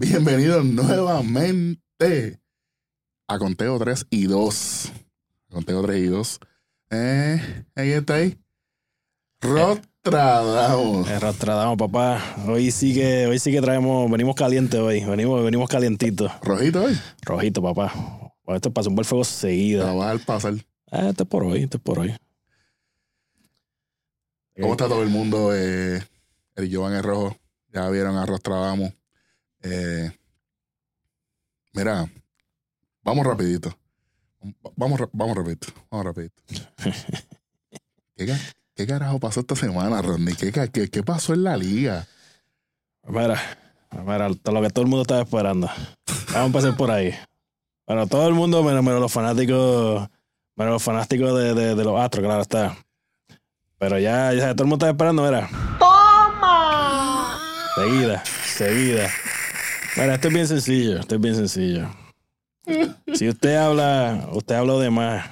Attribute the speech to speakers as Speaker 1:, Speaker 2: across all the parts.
Speaker 1: Bienvenidos nuevamente a Conteo 3 y 2. Conteo 3 y 2. Eh, ahí está ahí. Rostradamos.
Speaker 2: Eh, papá. Hoy sí que, hoy sí que traemos, venimos calientes hoy. Venimos, venimos calientitos.
Speaker 1: Rojito hoy.
Speaker 2: Rojito, papá. Esto es para zumbar fuego
Speaker 1: La
Speaker 2: seguido.
Speaker 1: va a pasar.
Speaker 2: Ah, esto es por hoy, esto es por hoy.
Speaker 1: ¿Cómo está todo el mundo? Eh, el Jovan es rojo. Ya vieron a Rostradamos. Eh, mira, vamos rapidito. Vamos, vamos rapidito. Vamos rapidito. ¿Qué, ca- qué carajo pasó esta semana, Rodney? ¿Qué, ca- qué, qué pasó en la liga?
Speaker 2: Mira, mira, todo lo que todo el mundo estaba esperando. Vamos a empezar por ahí. Bueno, todo el mundo, menos, menos los fanáticos, menos los fanáticos de, de- de los astros, claro está. Pero ya, ya todo el mundo estaba esperando, mira. ¡Toma! Seguida, seguida. Mira, esto es bien sencillo, esto es bien sencillo. Si usted habla, usted habla de más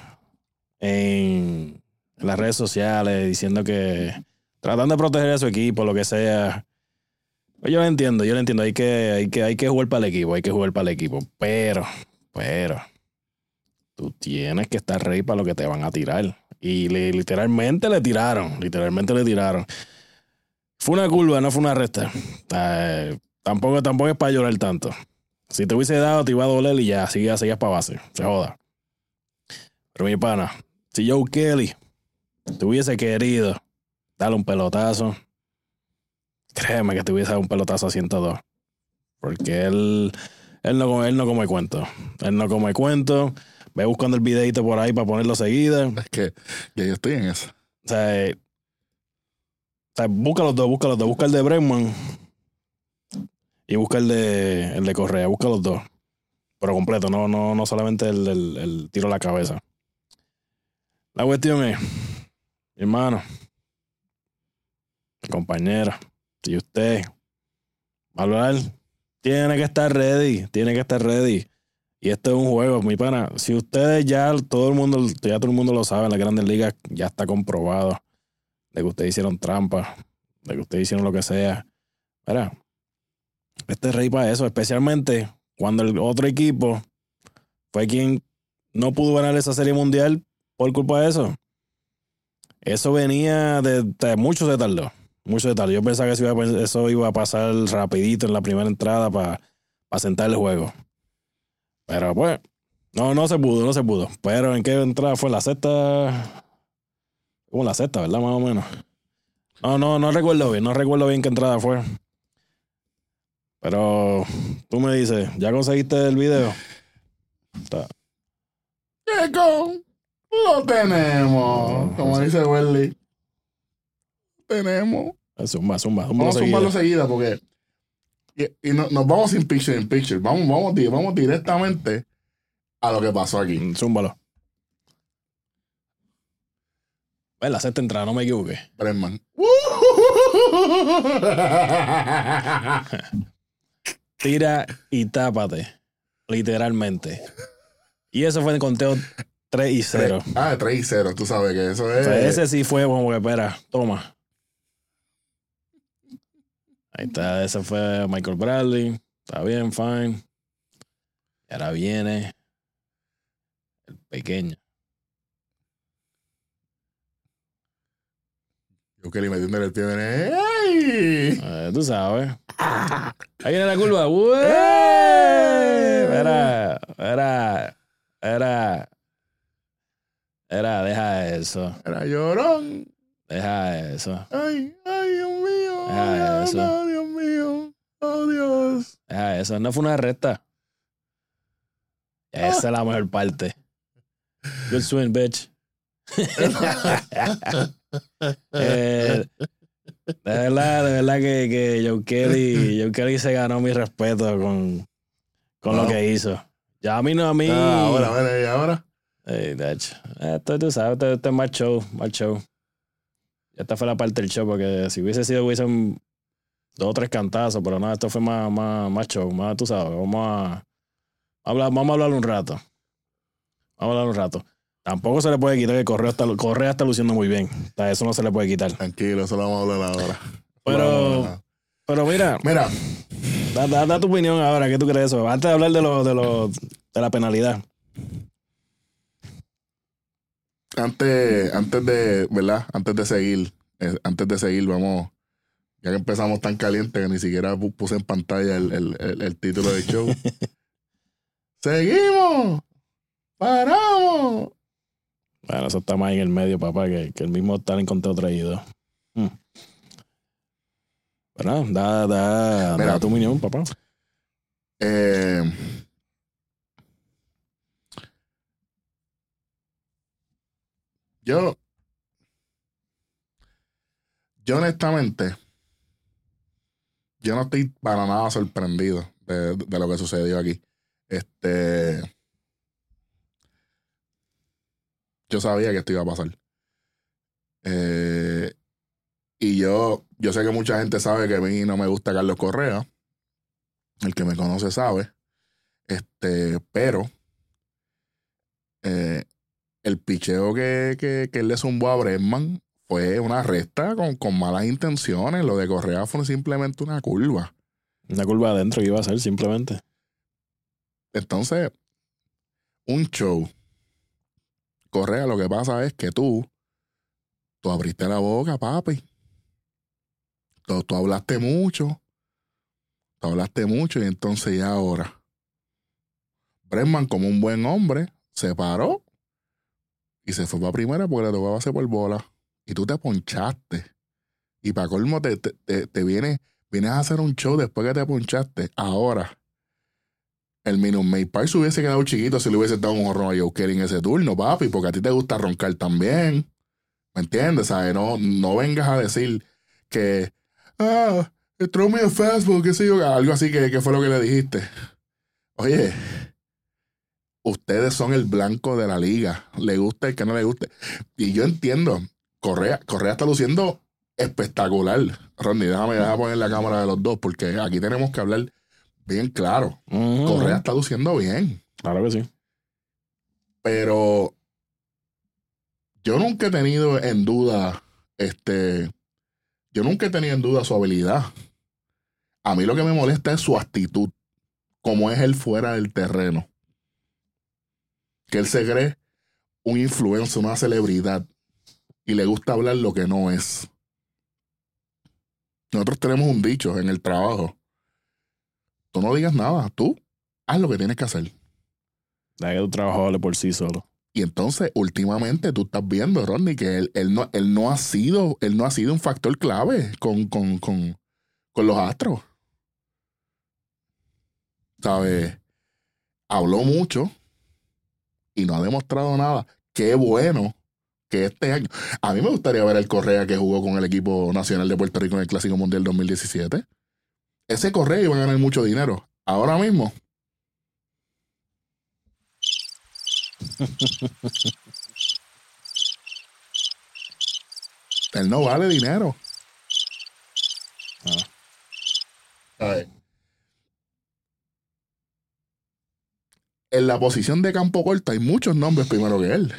Speaker 2: en las redes sociales diciendo que tratando de proteger a su equipo, lo que sea. Pues yo lo entiendo, yo lo entiendo. Hay que, hay que, hay que jugar para el equipo, hay que jugar para el equipo. Pero, pero, tú tienes que estar ready para lo que te van a tirar. Y literalmente le tiraron, literalmente le tiraron. Fue una curva, no fue una recta. Tampoco, tampoco es para llorar tanto. Si te hubiese dado, te iba a doler y ya, seguías, seguías para base. Se joda. Pero mi pana, si Joe Kelly te hubiese querido darle un pelotazo, créeme que te hubiese dado un pelotazo a 102. Porque él, él, no, él no come cuento. Él no come cuento. Ve buscando el videito por ahí para ponerlo seguida.
Speaker 1: Es que ya yo estoy en eso.
Speaker 2: O sea, eh, o sea, busca los dos, busca los dos. Busca el de Bregman y busca el de, el de Correa. Busca los dos. Pero completo, no, no, no solamente el, el- tiro a la cabeza. La cuestión es, mi hermano, mi compañera, si usted va tiene que estar ready, tiene que estar ready. Y esto es un juego, mi pana. Si ustedes ya, todo el mundo, ya todo el mundo lo sabe, en las grandes ligas ya está comprobado de que ustedes hicieron trampa, de que ustedes hicieron lo que sea. Mira, este es rey para eso, especialmente cuando el otro equipo fue quien no pudo ganar esa serie mundial por culpa de eso. Eso venía de, de mucho se tardó. Mucho se tardó. Yo pensaba que eso iba, a- pasar rapidito en la primera entrada para sentar el juego. Pero pues, no, no se pudo, no se pudo. Pero en qué entrada fue la sexta. Como la sexta, ¿verdad? Más o menos. No, no, no recuerdo bien, no recuerdo bien qué entrada fue. Pero tú me dices, ¿ya conseguiste el video? Está-
Speaker 1: Checo, lo tenemos.
Speaker 2: No,
Speaker 1: Como dice Welly. Tenemos.
Speaker 2: Zumba, zumba, zumba.
Speaker 1: Vamos a zumbarlo seguida porque. Y, y no- nos vamos sin picture in picture. Vamos, vamos, vamos directamente a lo que pasó aquí.
Speaker 2: Mm, Zúmbalo. Ven, la sexta entrada, no me equivoqué.
Speaker 1: Bregman.
Speaker 2: Tira y tápate. Literalmente. Y eso fue en conteo 3 y 0.
Speaker 1: Ah, 3 y 0. Tú sabes que eso
Speaker 2: O
Speaker 1: es.
Speaker 2: sea, ese sí fue como que, espera, toma. Ahí está, ese fue Michael Bradley. Está bien, fine. Y ahora viene el pequeño.
Speaker 1: Yo que le metí el pie. viene, ¡Ey!
Speaker 2: Eh, tú sabes. Ahí viene la curva. Era, era, era, era, deja eso,
Speaker 1: Era llorón.
Speaker 2: deja eso,
Speaker 1: Ay, ay, Dios mío.
Speaker 2: Ah,
Speaker 1: Ay,
Speaker 2: eso.
Speaker 1: no, Dios mío. Oh, Dios.
Speaker 2: deja eso. No fue una recta. Esa es la mejor parte. Good swing, bitch. Eh, de verdad, de verdad que, que Joe Kelly, Joe Kelly se ganó mi respeto con, con lo que hizo. Ya a mí no, a mí.
Speaker 1: Ah, ahora, ahora, y ahora.
Speaker 2: Ey, Dach. Esto tú sabes, esto, esto es más show, más show. Esta fue la parte del show, porque si hubiese sido, hubiesen dos o tres cantazos, pero no, esto fue más, más, más show, más, tú sabes, vamos a hablar, vamos a hablar un rato. Vamos a hablar un rato. Tampoco se le puede quitar que Correa está, Correa está luciendo muy bien. O sea, eso no se le puede quitar.
Speaker 1: Tranquilo, eso lo vamos a hablar ahora.
Speaker 2: Pero-. Pero mira,
Speaker 1: Mira,
Speaker 2: Da, da- da tu opinión ahora, ¿qué tú crees de eso? Antes de hablar de lo, de lo, de la penalidad.
Speaker 1: Antes, antes de, ¿verdad? Antes de seguir, eh, antes de seguir, vamos, ya que empezamos tan caliente que ni siquiera pu- puse en pantalla el, el- el- el título del show. ¡Seguimos! ¡Paramos!
Speaker 2: Bueno, eso está más en el medio, papá, que, que el mismo tal encontró traído. Mm. Pero nada, da, da,
Speaker 1: Mira.
Speaker 2: da tu opinión, papá.
Speaker 1: Eh, yo, yo honestamente, yo no estoy para nada sorprendido de, de lo que sucedió aquí. Este, yo sabía que esto iba a pasar. Eh, y yo, yo sé que mucha gente sabe que a mí no me gusta Carlos Correa. El que me conoce sabe. Este, pero eh, el picheo que, que, que él le zumbó a Bregman fue una resta con, con malas intenciones. Lo de Correa fue simplemente una curva.
Speaker 2: Una curva adentro que iba a ser simplemente.
Speaker 1: Entonces, un show. Correa, lo que pasa es que tú, tú abriste la boca, papi. Tú, tú hablaste mucho. Tú hablaste mucho y entonces ya ahora. Bregman, como un buen hombre, se paró y se fue para primera porque le tocaba hacer por bola. Y tú te ponchaste. Y para colmo te, te, te, te viene, vienes a hacer un show después que te ponchaste. Ahora, el Minute Maid Park se hubiese quedado chiquito si le hubiese dado un horror a Joe Kelly en ese turno, papi, porque a ti te gusta roncar también. ¿Me entiendes? ¿Sabes? No, no vengas a decir que, ah, throw me a fastball, qué sé yo, algo así que, fue lo que le dijiste. Oye, ustedes son el blanco de la liga. Le gusta el que no le guste. Y yo entiendo, Correa, Correa está luciendo espectacular. Ronnie, déjame, déjame poner la cámara de los dos, porque aquí tenemos que hablar bien claro. Correa está luciendo bien,
Speaker 2: Claro que sí.
Speaker 1: pero yo nunca he tenido en duda, este, yo nunca he tenido en duda su habilidad. A mí lo que me molesta es su actitud, como es él fuera del terreno. Que él se cree un influencer, una celebridad, y le gusta hablar lo que no es. Nosotros tenemos un dicho en el trabajo. Tú no digas nada, tú haz lo que tienes que hacer.
Speaker 2: La que tu trabajo vale por sí solo.
Speaker 1: Y entonces, últimamente, tú estás viendo, Rodney, que él, él no, él no ha sido, él no ha sido un factor clave con, con, con, con los astros. ¿Sabes? Habló mucho y no ha demostrado nada. Qué bueno que este año. A mí me gustaría ver el Correa que jugó con el equipo nacional de Puerto Rico en el Clásico Mundial 2017. Ese Correa iba a ganar mucho dinero. Ahora mismo. Él no vale dinero. ¿Sabes? En la posición de campo corta hay muchos nombres primero que él.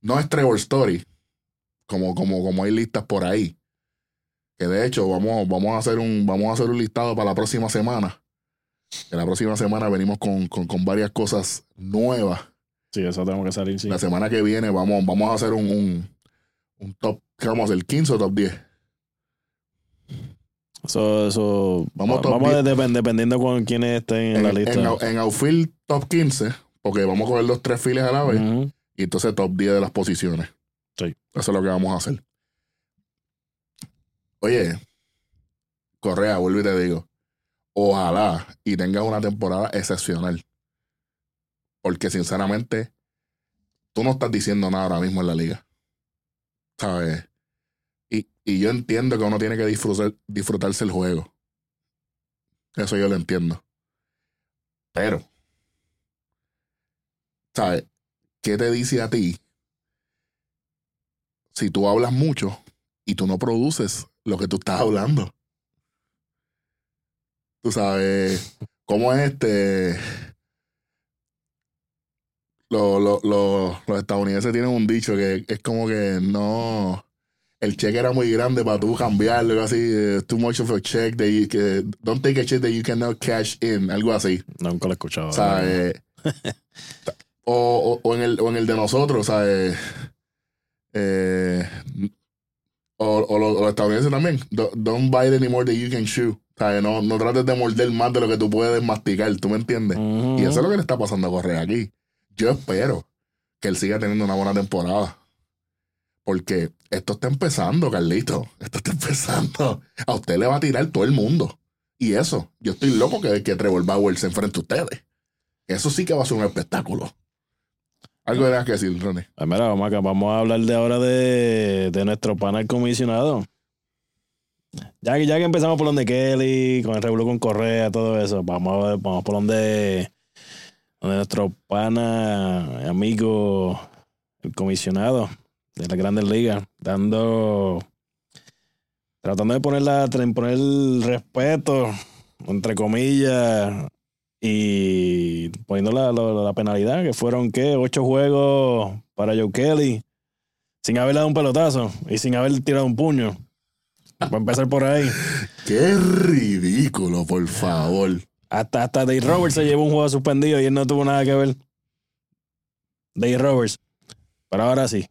Speaker 1: No es Trevor Story, como, como, como hay listas por ahí. Que de hecho, vamos, vamos, a hacer un, vamos a hacer un listado para la próxima semana. Que la próxima semana venimos con, con, con varias cosas nuevas.
Speaker 2: Sí, eso tenemos que salir, sí.
Speaker 1: La semana que viene vamos, vamos a hacer un, un, un top, ¿qué vamos a hacer? ¿15 o top 10?
Speaker 2: Eso, eso.
Speaker 1: Vamos
Speaker 2: va- vamos depend- dependiendo con quiénes estén en, la lista.
Speaker 1: En, en outfield top 15, porque vamos a coger los tres files a la vez. Y entonces top 10 de las posiciones.
Speaker 2: Sí.
Speaker 1: Eso es lo que vamos a hacer. Oye, Correa, vuelvo y te digo. Ojalá y tengas una temporada excepcional. Porque sinceramente, tú no estás diciendo nada ahora mismo en la liga. ¿Sabes? Y, y yo entiendo que uno tiene que disfrutar, disfrutarse el juego. Eso yo lo entiendo. Pero, ¿sabes? ¿Qué te dice a ti si tú hablas mucho y tú no produces lo que tú estás hablando? Tú sabes, ¿cómo es este? Lo- lo- lo- los estadounidenses tienen un dicho que es como que no. el cheque era muy grande para tú cambiarlo, algo así, eh, too much of a check, that you, don't take a check that you cannot cash in, algo así.
Speaker 2: Nunca lo he escuchado.
Speaker 1: O sea, eh, o, o- o en el, o en el de nosotros, o sea, eh, eh, o, o los, los estadounidenses también, Do- don't bite any more than you can chew. Sea, no, no trates de morder más de lo que tú puedes masticar, ¿tú me entiendes? Y eso es lo que le está pasando a Correa aquí. Yo espero que él siga teniendo una buena temporada. Porque esto está empezando, Carlito. Esto está empezando. A usted le va a tirar todo el mundo. Y eso, yo estoy loco que, que Trevor Bauer se enfrente a ustedes. Eso sí que va a ser un espectáculo. Algo tengas que decir, Ronnie.
Speaker 2: Pues mira, vamos, acá, vamos a hablar de ahora de, de nuestro panel comisionado. Ya que, ya que empezamos por donde Kelly, con el revuelo con Correa, todo eso, vamos, a ver, vamos por donde, nuestro pana, amigo, el comisionado de las grandes ligas, dando, tratando de poner, la, poner el respeto, entre comillas, y poniendo la, la- la penalidad, que fueron, ¿qué? Ocho juegos para Joe Kelly, sin haberle dado un pelotazo y sin haber tirado un puño. Para empezar por ahí.
Speaker 1: Qué ridículo, por favor.
Speaker 2: Hasta, hasta Dave Roberts se llevó un juego suspendido y él no tuvo nada que ver. Dave Roberts. Pero ahora sí.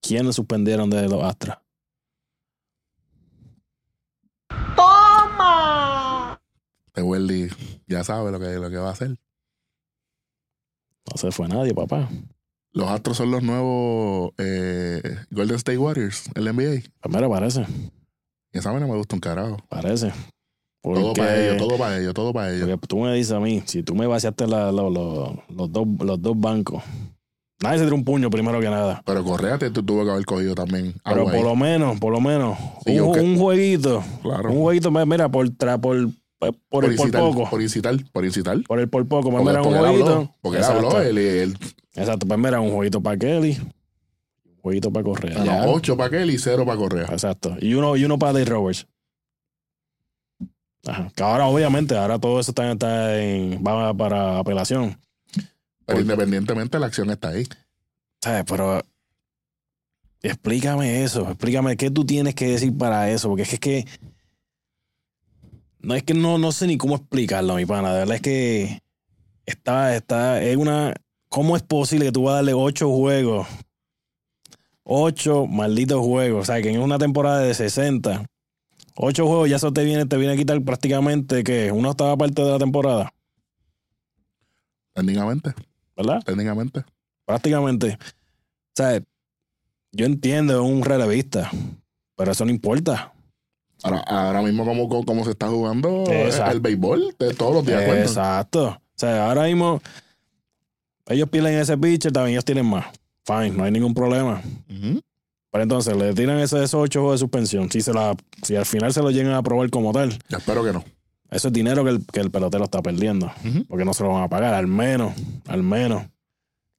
Speaker 2: ¿Quiénes suspendieron de los Astros?
Speaker 1: Este Welly ya sabe lo que, lo que va a hacer.
Speaker 2: No se fue nadie, papá.
Speaker 1: Los Astros son los nuevos eh, Golden State Warriors, el NBA.
Speaker 2: Primero parece.
Speaker 1: Y esa vaina me gusta un carajo.
Speaker 2: Parece.
Speaker 1: Todo para ellos, todo para ellos, todo para ellos.
Speaker 2: porque tú me dices a mí, si tú me vaciaste la- lo- lo- los, dos, los dos bancos, nadie se tiró un puño primero que nada.
Speaker 1: Pero Correa te, tú tuvo que haber cogido también.
Speaker 2: Pero por
Speaker 1: ahí.
Speaker 2: lo menos, por lo menos,
Speaker 1: Sí,
Speaker 2: un,
Speaker 1: que-
Speaker 2: un jueguito,
Speaker 1: Claro.
Speaker 2: un jueguito, mira, por, tra- por, por, por el por
Speaker 1: incitar,
Speaker 2: poco.
Speaker 1: Por incitar, por incitar.
Speaker 2: Por el por poco, pues mira, un jueguito.
Speaker 1: Porque él habló. Él, él,
Speaker 2: Exacto, pues mira, un jueguito para Kelly, un jueguito para Correa. ya.
Speaker 1: ocho para aquel y cero para Correa.
Speaker 2: Exacto. Y uno, y uno para Dave Roberts. Ajá. Que ahora, obviamente, ahora todo eso está, está en, va para apelación.
Speaker 1: Pero independientemente, la acción está ahí.
Speaker 2: ¿Sabes? Pero explícame eso, explícame qué tú tienes que decir para eso, porque es que, es que no es que no, no sé ni cómo explicarlo, mi pana. De verdad es que está, está, es una. ¿Cómo es posible que tú vas a darle ocho juegos? Ocho malditos juegos. O sea, que en una temporada de 60, ocho juegos, ya eso te viene, te viene a quitar prácticamente que una octava parte de la temporada,
Speaker 1: Técnicamente,
Speaker 2: ¿verdad?
Speaker 1: técnicamente.
Speaker 2: prácticamente. O sea, yo entiendo es un relevista, pero eso no importa.
Speaker 1: Ahora, ahora mismo, como, como, se está jugando
Speaker 2: Exacto.
Speaker 1: el béisbol, de todos los días cuentan.
Speaker 2: Exacto. O sea, ahora mismo ellos pierden ese pitcher, también ellos tienen más. Fine, no hay ningún problema. Pero entonces le tiran ese- esos ocho juegos de suspensión. Si, se la, si al final se lo llegan a aprobar como tal,
Speaker 1: Yo espero que no.
Speaker 2: eso es dinero que el, que el pelotero está perdiendo. Porque no se lo van a pagar, al menos, al menos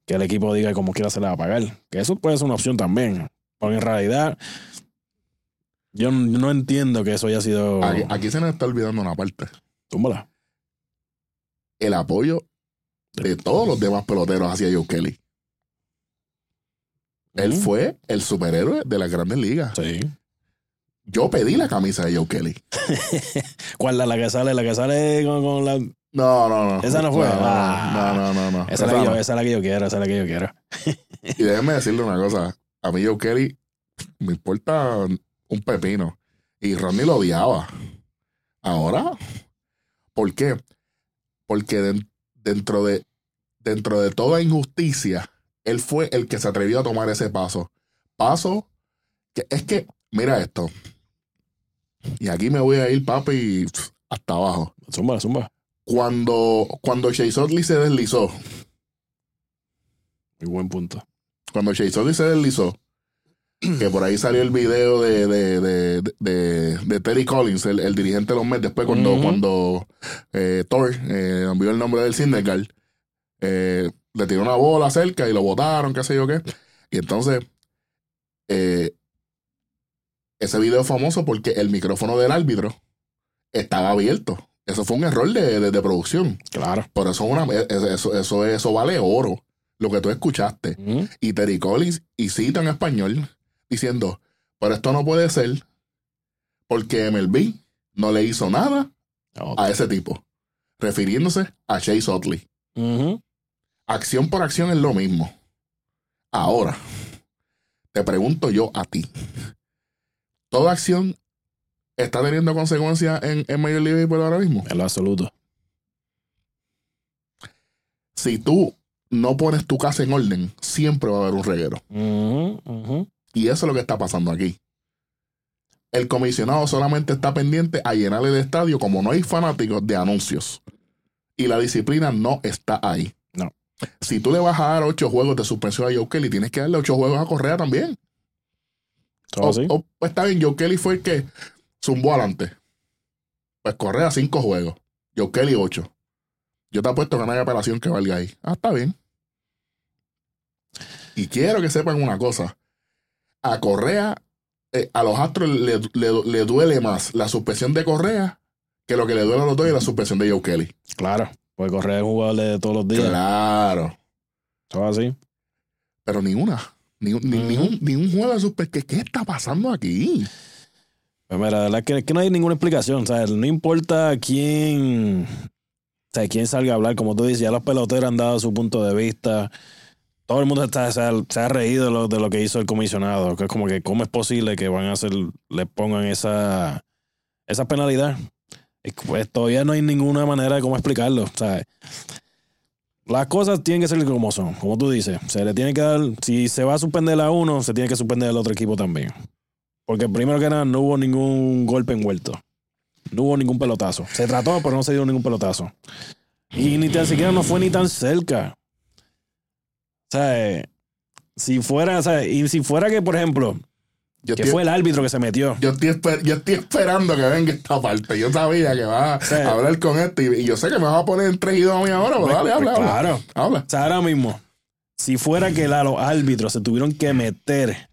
Speaker 2: que el equipo diga como quiera se le va a pagar. Que eso puede ser una opción también. Porque en realidad, yo no entiendo que eso haya sido.
Speaker 1: Aquí, aquí se nos está olvidando una parte.
Speaker 2: Túmbala.
Speaker 1: El apoyo de todos los demás peloteros hacia Joe Kelly. Él
Speaker 2: Ujú.
Speaker 1: fue el superhéroe de las grandes ligas.
Speaker 2: Sí.
Speaker 1: Yo pedí la camisa de Joe Kelly.
Speaker 2: ¿Cuál la, la que sale? La que sale con, con la.
Speaker 1: No, no, no.
Speaker 2: Esa no fue.
Speaker 1: No,
Speaker 2: Ah.
Speaker 1: no, no, no. no.
Speaker 2: Esa, es la
Speaker 1: no.
Speaker 2: esa es la que yo quiero, esa es la que yo quiero.
Speaker 1: Y déjeme decirle una cosa. A mí Joe Kelly me importa un pepino. Y Ronnie lo odiaba. Ahora, ¿por qué? Porque den- dentro de dentro de toda injusticia, él fue el que se atrevió a tomar ese paso. Paso que es que, mira esto. Y aquí me voy a ir, papi, hasta abajo.
Speaker 2: Zumba, zumba.
Speaker 1: Cuando, cuando Chase Utley se deslizó,
Speaker 2: Muy buen punto.
Speaker 1: cuando Chase Utley se deslizó, que por ahí salió el video de, de, de, de, de Terry Collins, el, el dirigente de los Mets, después cuando, cuando eh, Thor eh, envió el nombre del Syndergaard, eh, le tiró una bola cerca y lo botaron, qué sé yo qué. Y entonces, eh, ese video es famoso porque el micrófono del árbitro estaba abierto. Eso fue un error de, producción.
Speaker 2: Claro.
Speaker 1: Por eso, una, eso, eso, eso, eso vale oro, lo que tú escuchaste y Terry Collins y en español diciendo, Pero esto no puede ser porque MLB no le hizo nada
Speaker 2: Ok.
Speaker 1: a ese tipo, refiriéndose a Chase Utley.
Speaker 2: Ujú.
Speaker 1: Acción por acción es lo mismo. Ahora, te pregunto yo a ti. ¿Toda acción está teniendo consecuencias en, en Major League Baseball ahora mismo?
Speaker 2: En lo absoluto.
Speaker 1: Si tú no pones tu casa en orden, siempre va a haber un reguero. Y eso es lo que está pasando aquí. El comisionado solamente está pendiente a llenar el estadio como no hay fanáticos de anuncios. Y la disciplina no está ahí.
Speaker 2: No.
Speaker 1: Si tú le vas a dar ocho juegos de suspensión a Joe Kelly, tienes que darle ocho juegos a Correa también. O, o, pues está bien, Joe Kelly fue el que zumbó adelante. Pues Correa cinco juegos. Joe Kelly ocho. Yo te apuesto que no hay apelación que valga ahí. Ah, está bien. Y quiero que sepan una cosa. A Correa, eh, a los Astros le, le- le duele más la suspensión de Correa que lo que le duele a los dos y la suspensión de Joe Kelly.
Speaker 2: Claro. Porque correr es jugable de todos los días.
Speaker 1: Claro.
Speaker 2: Todo así.
Speaker 1: Pero ni una. Ni, ni, ni un, ni un juego de suspensión. ¿Qué, ¿Qué está pasando aquí?
Speaker 2: Pues mira, la verdad es que, es que no hay ninguna explicación. O sea, no importa quién, o sea, quién salga a hablar, como tú dices, ya los peloteros han dado su punto de vista. Todo el mundo está- se, ha, reído de lo, que hizo el comisionado. Que es como que, ¿cómo es posible que van a hacer, le pongan esa, esa penalidad? Pues todavía no hay ninguna manera de cómo explicarlo. Las cosas tienen que ser como son, como tú dices. Se le tiene que dar, si se va a suspender a uno, se tiene que suspender al otro equipo también. Porque primero que nada, no hubo ningún golpe envuelto. No hubo ningún pelotazo. Se trató, pero no se dio ningún pelotazo. Y ni tan siquiera no fue ni tan cerca. O sea, si fuera, o sea, y si fuera que, por ejemplo,
Speaker 1: Yo
Speaker 2: que
Speaker 1: estoy-
Speaker 2: fue el árbitro que se metió.
Speaker 1: Yo estoy, esper- yo estoy esperando que venga esta parte. Yo sabía que vas a hablar con esto y, y yo sé que me vas a poner en tres y dos a mí ahora, pero
Speaker 2: Pues,
Speaker 1: dale, habla,
Speaker 2: pues,
Speaker 1: habla.
Speaker 2: claro.
Speaker 1: Habla.
Speaker 2: O sea, ahora mismo, si fuera que la- los árbitros se tuvieron que meter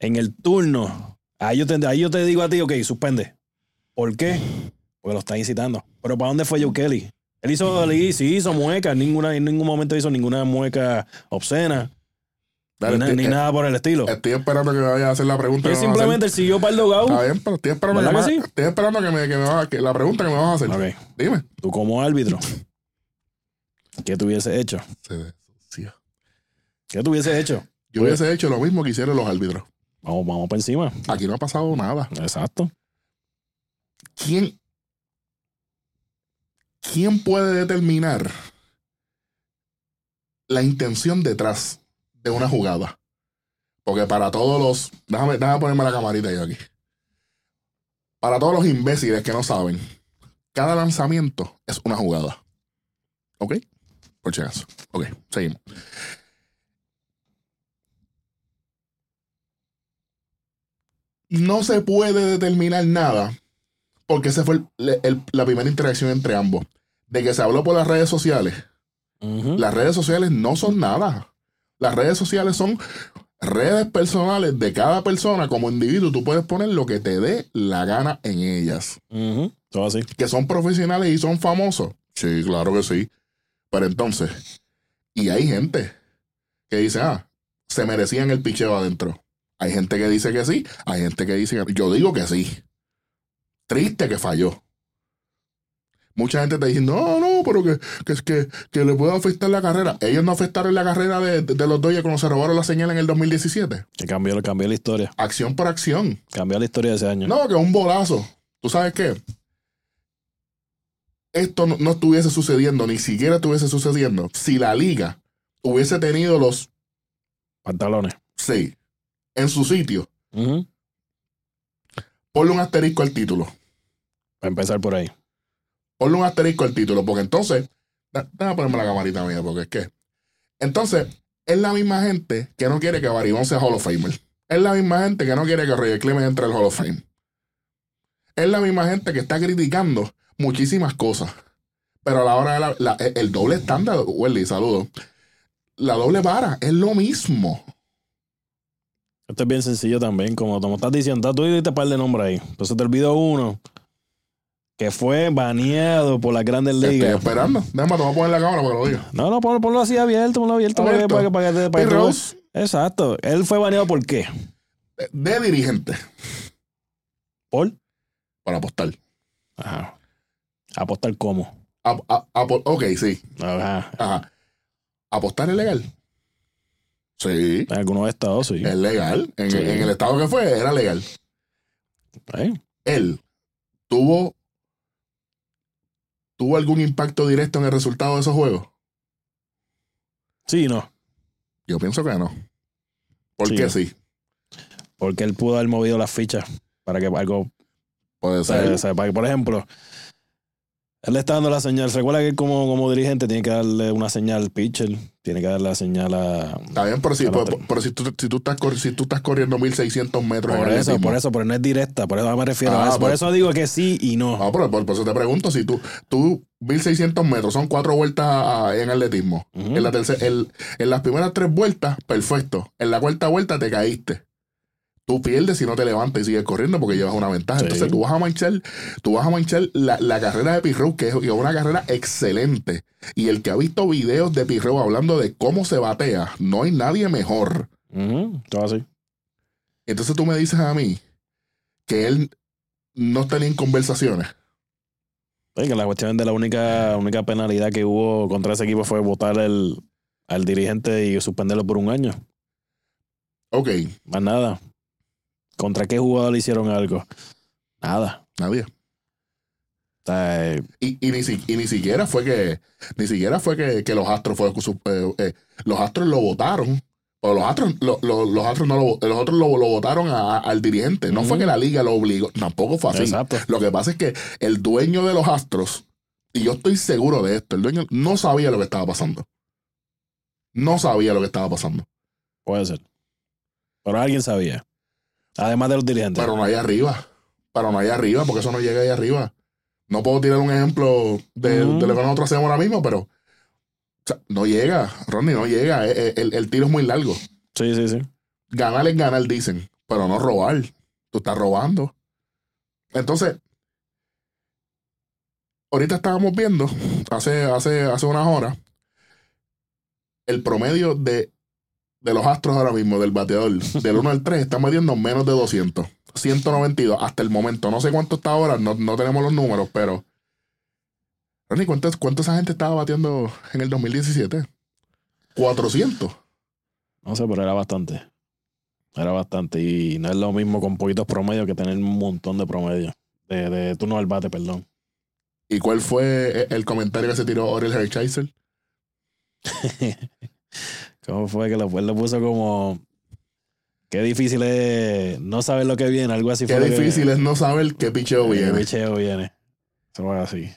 Speaker 2: en el turno, ahí yo te, ahí yo te digo a ti, ok, suspende. ¿Por qué? Porque lo está incitando. Pero ¿para dónde fue Joe Kelly? Él hizo, sí hizo muecas, ninguna, en ningún momento hizo ninguna mueca obscena,
Speaker 1: Dale,
Speaker 2: ni, na-
Speaker 1: estoy,
Speaker 2: ni
Speaker 1: eh,
Speaker 2: nada por el estilo.
Speaker 1: estoy esperando que me vayas a hacer la pregunta.
Speaker 2: Él simplemente él siguió para el dogado.
Speaker 1: Está bien, pero estoy esperando, que
Speaker 2: ¿Verdad
Speaker 1: me,
Speaker 2: que sí?
Speaker 1: estoy esperando que me, que me vas a- que la pregunta que me vas a hacer.
Speaker 2: Ok,
Speaker 1: Dime.
Speaker 2: tú como árbitro, ¿qué tú hubieses hecho?
Speaker 1: Se.
Speaker 2: ¿Qué tú hubieses hecho?
Speaker 1: Yo hubiese hecho lo mismo que hicieron los árbitros.
Speaker 2: Vamos, vamos para encima.
Speaker 1: Aquí no ha pasado nada.
Speaker 2: Exacto.
Speaker 1: ¿Quién, ¿Quién puede determinar la intención detrás de una jugada? Porque para todos los. Déjame, déjame ponerme la camarita yo aquí. Para todos los imbéciles que no saben, cada lanzamiento es una jugada. ¿Ok? Por si acaso. Ok, seguimos. No se puede determinar nada porque esa fue el- el- la primera interacción entre ambos. De que se habló por las redes sociales. Las redes sociales no son nada. Las redes sociales son redes personales de cada persona como individuo. Tú puedes poner lo que te dé la gana en ellas.
Speaker 2: Ujú. Todo así.
Speaker 1: Que son profesionales y son famosos. Sí, claro que sí. Pero entonces, y hay gente que dice, ah, se merecían el picheo adentro. Hay gente que dice que sí, hay gente que dice que yo digo que sí. Triste que falló. Mucha gente te dice, no, no, pero que, que, que, que le puede afectar la carrera. Ellos no afectaron la carrera de, de los Dodgers cuando se robaron la señal en el 2017.
Speaker 2: Que cambió, cambió la historia.
Speaker 1: Acción por acción.
Speaker 2: Cambió la historia de ese año.
Speaker 1: No, que un bolazo. ¿Tú sabes qué? Esto no, no estuviese sucediendo, ni siquiera estuviese sucediendo, si la liga hubiese tenido los
Speaker 2: Pantalones.
Speaker 1: seis en su sitio. Ponle un asterisco al título.
Speaker 2: Para empezar por ahí.
Speaker 1: Ponle un asterisco al título, porque entonces. Déjame ponerme la camarita mía, porque es que. Entonces, es la misma gente que no quiere que Baribón sea Hall of Famer. Es la misma gente que no quiere que Roger Clemens entre al Hall of Fame. Es la misma gente que está criticando muchísimas cosas. Pero a la hora de la, la- el doble estándar, Welly, saludo. La doble vara es lo mismo.
Speaker 2: Esto es bien sencillo también. Como, como estás diciendo, tú diste un par de nombres ahí. Entonces te olvidó uno que fue baneado por las grandes
Speaker 1: Estoy
Speaker 2: ligas.
Speaker 1: esperando. Déjame, te voy a poner la cámara para que lo diga.
Speaker 2: No, no, ponlo, ponlo así abierto, ponlo abierto. para que-
Speaker 1: Abierto.
Speaker 2: Para que, para que, para que-
Speaker 1: Rose,
Speaker 2: Exacto. Él fue baneado por qué?
Speaker 1: de dirigente
Speaker 2: ¿Por?
Speaker 1: para apostar.
Speaker 2: Ajá. ¿Apostar cómo?
Speaker 1: A- a- apo- ok, sí.
Speaker 2: Ajá.
Speaker 1: Ajá. ¿Apostar es legal? Sí,
Speaker 2: En algunos estados, sí.
Speaker 1: es legal. En,
Speaker 2: Sí.
Speaker 1: en el estado que fue, era legal.
Speaker 2: ¿Eh?
Speaker 1: Él tuvo, tuvo algún impacto directo en el resultado de esos juegos.
Speaker 2: Sí, no.
Speaker 1: Yo pienso que no. ¿Por
Speaker 2: Sí.
Speaker 1: qué sí?
Speaker 2: Porque él pudo haber movido las fichas para que algo.
Speaker 1: Puede ser.
Speaker 2: o sea, para que, por ejemplo, él le está dando la señal. Recuerda que como, como dirigente tiene que darle una señal al pitcher, tiene que darle la señal a.
Speaker 1: Está bien, pero si, pero-
Speaker 2: te-
Speaker 1: pero si, tú, si, tú estás, si tú estás corriendo 1600 metros
Speaker 2: Por
Speaker 1: en
Speaker 2: eso,
Speaker 1: atletismo,
Speaker 2: por eso, pero no es directa. Por eso me refiero
Speaker 1: Ah,
Speaker 2: a eso. Por
Speaker 1: pues-
Speaker 2: eso digo que sí y no.
Speaker 1: No, pero por, por eso te pregunto, si tú, tú 1600 metros son cuatro vueltas ah, en atletismo. En, la tercera- en las primeras tres vueltas, perfecto. En la cuarta vuelta te caíste. Tú pierdes si no te levantas y sigues corriendo porque llevas una ventaja.
Speaker 2: Sí.
Speaker 1: Entonces tú vas a manchar, tú vas a manchar la, la carrera de Pirro, que es una carrera excelente. Y el que ha visto videos de Pirro hablando de cómo se batea, no hay nadie mejor.
Speaker 2: Todo así.
Speaker 1: Entonces tú me dices a mí que él no está ni en conversaciones.
Speaker 2: Sí, que la cuestión de la única, única penalidad que hubo contra ese equipo fue votar el, al dirigente y suspenderlo por un año.
Speaker 1: Ok,
Speaker 2: Más nada. ¿Contra qué jugador le hicieron algo? Nada.
Speaker 1: nadie.
Speaker 2: Eh,
Speaker 1: Y, y ni, y ni siquiera fue que ni siquiera fue que, que los astros fue eh, eh, los astros lo votaron o los astros lo- lo- los astros no lo los otros lo, lo votaron al dirigente no fue que la liga lo obligó tampoco fue así
Speaker 2: exacto.
Speaker 1: lo que pasa es que el dueño de los astros y yo estoy seguro de esto el dueño no sabía lo que estaba pasando no sabía lo que estaba pasando
Speaker 2: Puede ser. Pero alguien sabía. Además de los dirigentes.
Speaker 1: pero no hay arriba pero no hay arriba porque eso no llega ahí arriba no puedo tirar un ejemplo de, de lo que nosotros hacemos ahora mismo pero o sea, no llega, Ronnie, no llega. Eh, eh, El, el tiro es muy largo.
Speaker 2: sí, sí, sí.
Speaker 1: Ganar es ganar, dicen, pero no robar. Tú estás robando. Entonces, ahorita estábamos viendo, hace, hace, hace unas horas, el promedio de, de los astros ahora mismo, del bateador, del 1 al 3, está midiendo menos de 200. 192 hasta el momento. No sé cuánto está ahora, no, no tenemos los números, pero. Ronnie, ¿cuánto, ¿cuánto esa gente estaba bateando en el 2017? 400.
Speaker 2: No sé, pero era bastante. Era bastante. Y no es lo mismo con poquitos promedios que tener un montón de promedios. De, de turno al bate, perdón.
Speaker 1: ¿Y cuál fue el comentario que se tiró Oriel Hershiser?
Speaker 2: ¿Cómo fue que lo, él lo puso como. Qué difícil es no saber lo que viene, algo así.
Speaker 1: Qué
Speaker 2: fue lo que-
Speaker 1: difícil es no saber qué picheo
Speaker 2: qué
Speaker 1: viene.
Speaker 2: picheo viene. Eso fue así.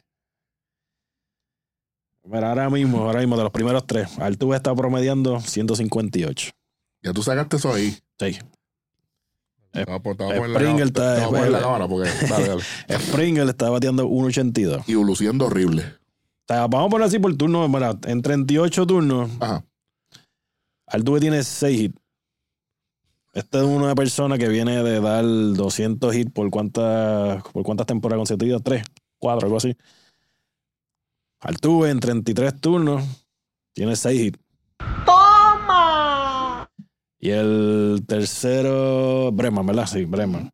Speaker 2: Mira, ahora mismo, ahora mismo, de los primeros tres, Altuve está promediando 158.
Speaker 1: Ya tú sacaste eso ahí.
Speaker 2: Sí.
Speaker 1: La
Speaker 2: Springer
Speaker 1: la
Speaker 2: está-. Springer está bateando 1.82.
Speaker 1: Y luciendo horrible.
Speaker 2: O sea, vamos a poner así por turno. En 38 turnos,
Speaker 1: Ajá.
Speaker 2: Altuve tiene 6 hits. Esta es una persona que viene de dar 200 hits por cuántas, por cuántas temporadas consecutivas, 3, 4, algo así. Altuve en 33 turnos tiene 6 hits.
Speaker 3: ¡Toma!
Speaker 2: Y el tercero, Breman, ¿verdad? Sí, Breman.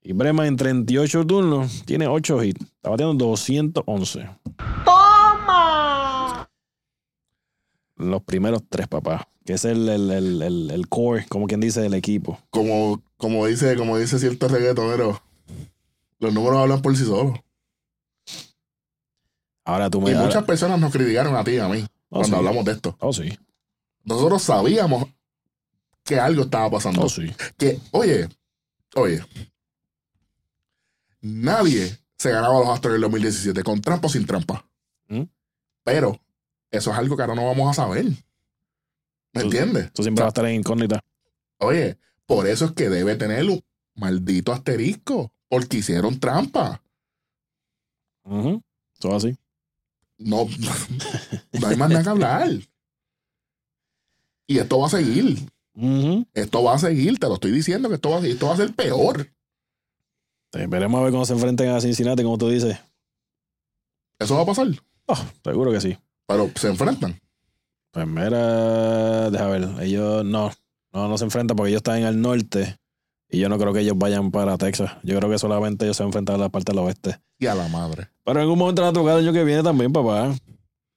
Speaker 2: Y Breman en 38 turnos tiene 8 hits. Está bateando 211.
Speaker 3: ¡Toma!
Speaker 2: Los primeros tres, papá. Que es el, el, el, el, core, como quien dice, del equipo.
Speaker 1: Como, como dice, como dice cierto reggaetonero, los números hablan por sí solos.
Speaker 2: Ahora tú me
Speaker 1: Y muchas personas nos criticaron a ti y a mí
Speaker 2: Oh,
Speaker 1: cuando
Speaker 2: sí.
Speaker 1: hablamos de esto.
Speaker 2: Oh, sí.
Speaker 1: Nosotros sabíamos que algo estaba pasando.
Speaker 2: Oh, sí.
Speaker 1: que, oye, oye, nadie se ganaba los Astros en el 2017, con trampa o sin trampa.
Speaker 2: ¿Mm?
Speaker 1: Pero eso es algo que ahora no vamos a saber. ¿Me entiendes?
Speaker 2: Tú siempre vas a estar en incógnita.
Speaker 1: Oye, por eso es que debe tener un maldito asterisco, porque hicieron trampa.
Speaker 2: Todo así.
Speaker 1: No, no hay más nada que hablar. Y esto va a seguir.
Speaker 2: Ujú.
Speaker 1: Esto va a seguir, te lo estoy diciendo que esto va a, esto va a ser peor.
Speaker 2: Eh, Veremos a ver cómo se enfrenten a Cincinnati, como tú dices.
Speaker 1: Eso va a pasar.
Speaker 2: Oh, seguro que sí.
Speaker 1: Pero se enfrentan.
Speaker 2: Pues mira, deja ver. Ellos no, no, no se enfrentan porque ellos están en el norte Y yo no creo que ellos vayan para Texas. Yo creo que solamente ellos se van a la parte del oeste.
Speaker 1: Y a la madre.
Speaker 2: Pero en algún momento va a tocar el año que viene también, papá.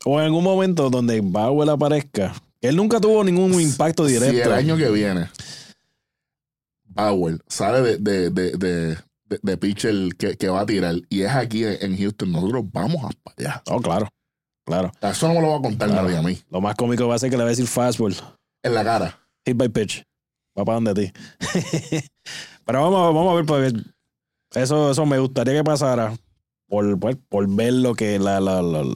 Speaker 2: O en algún momento donde Bauer aparezca. Él nunca tuvo ningún impacto directo.
Speaker 1: Si el año que viene Bauer sale de, de, de, de, pitcher que, que va a tirar y es aquí en Houston, nosotros vamos a allá.
Speaker 2: Oh, claro. Claro.
Speaker 1: O sea, Eso no me lo va a contar
Speaker 2: Claro.
Speaker 1: nadie a mí.
Speaker 2: Lo más cómico va a ser que le va a decir fastball.
Speaker 1: En la cara.
Speaker 2: Hit by pitch. Va para donde ti. Pero vamos, a- vamos a ver, porque eso, eso me gustaría que pasara por, por, por ver lo que la, la, la-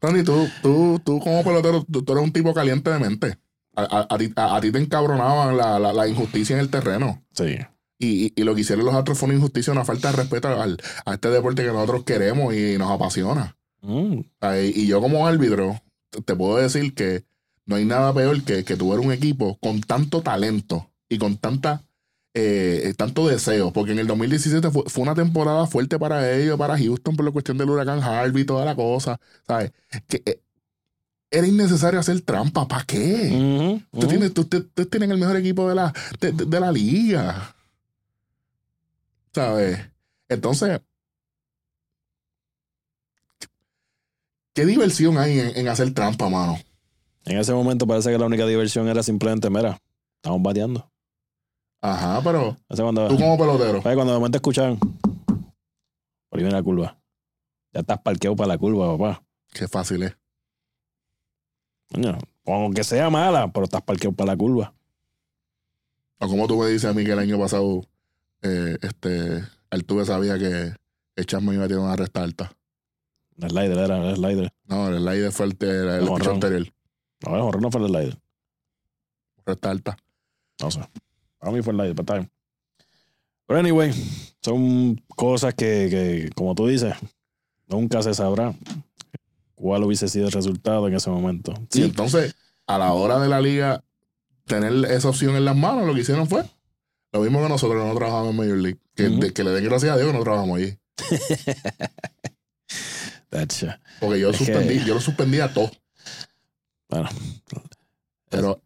Speaker 1: Ronnie, tú, tú, tú como pelotero, tú, tú eres un tipo caliente de mente. A, a- a ti, a- a ti te encabronaban la, la, la injusticia en el terreno.
Speaker 2: Sí.
Speaker 1: Y, y, y lo que hicieron los Astros fue una injusticia, una falta de respeto al, a este deporte que nosotros queremos y nos apasiona.
Speaker 2: Mm,
Speaker 1: Y, yo como árbitro, te- puedo decir que no hay nada peor que, que tuviera un equipo con tanto talento y con tanta eh, tanto deseo, porque en el 2017 fue, fue una temporada fuerte para ellos, para Houston, por la cuestión del huracán Harvey y toda la cosa, ¿sabes? Que eh, era innecesario hacer trampa, ¿para qué? Ustedes tienen, ustedes- ustedes tienen el mejor equipo de la, de, de- de la liga. ¿Sabes? Entonces, ¿qué diversión hay en, en hacer trampa, mano?
Speaker 2: En ese momento parece que la única diversión era simplemente, mira, estamos bateando.
Speaker 1: Ajá, pero
Speaker 2: cuando,
Speaker 1: tú como pelotero,
Speaker 2: cuando de momento viene la curva. Ya estás parqueado para la curva, papá.
Speaker 1: qué fácil es.
Speaker 2: Coño, aunque sea mala, pero estás parqueado para la curva.
Speaker 1: O como tú me dices a mí que el año pasado, eh, este, Altuve sabía que, que Chapman iba a tener una resta alta.
Speaker 2: El slider era el slider.
Speaker 1: No, el aire fue el, el, el picho anterior.
Speaker 2: No, el horror no fue el slider.
Speaker 1: Resta alta.
Speaker 2: No sé. Para mí fue el slider, pero está bien. Pero anyway, son cosas que, que, como tú dices, nunca se sabrá cuál hubiese sido el resultado en ese momento.
Speaker 1: Y entonces, a la hora de la liga, tener esa opción en las manos, lo que hicieron fue lo mismo que nosotros que no trabajamos en Major League. Que, de- que le den gracias a Dios que no trabajamos allí. Porque yo,
Speaker 2: Es que-
Speaker 1: suspendí, yo lo suspendí a todo.
Speaker 2: bueno,
Speaker 1: Pero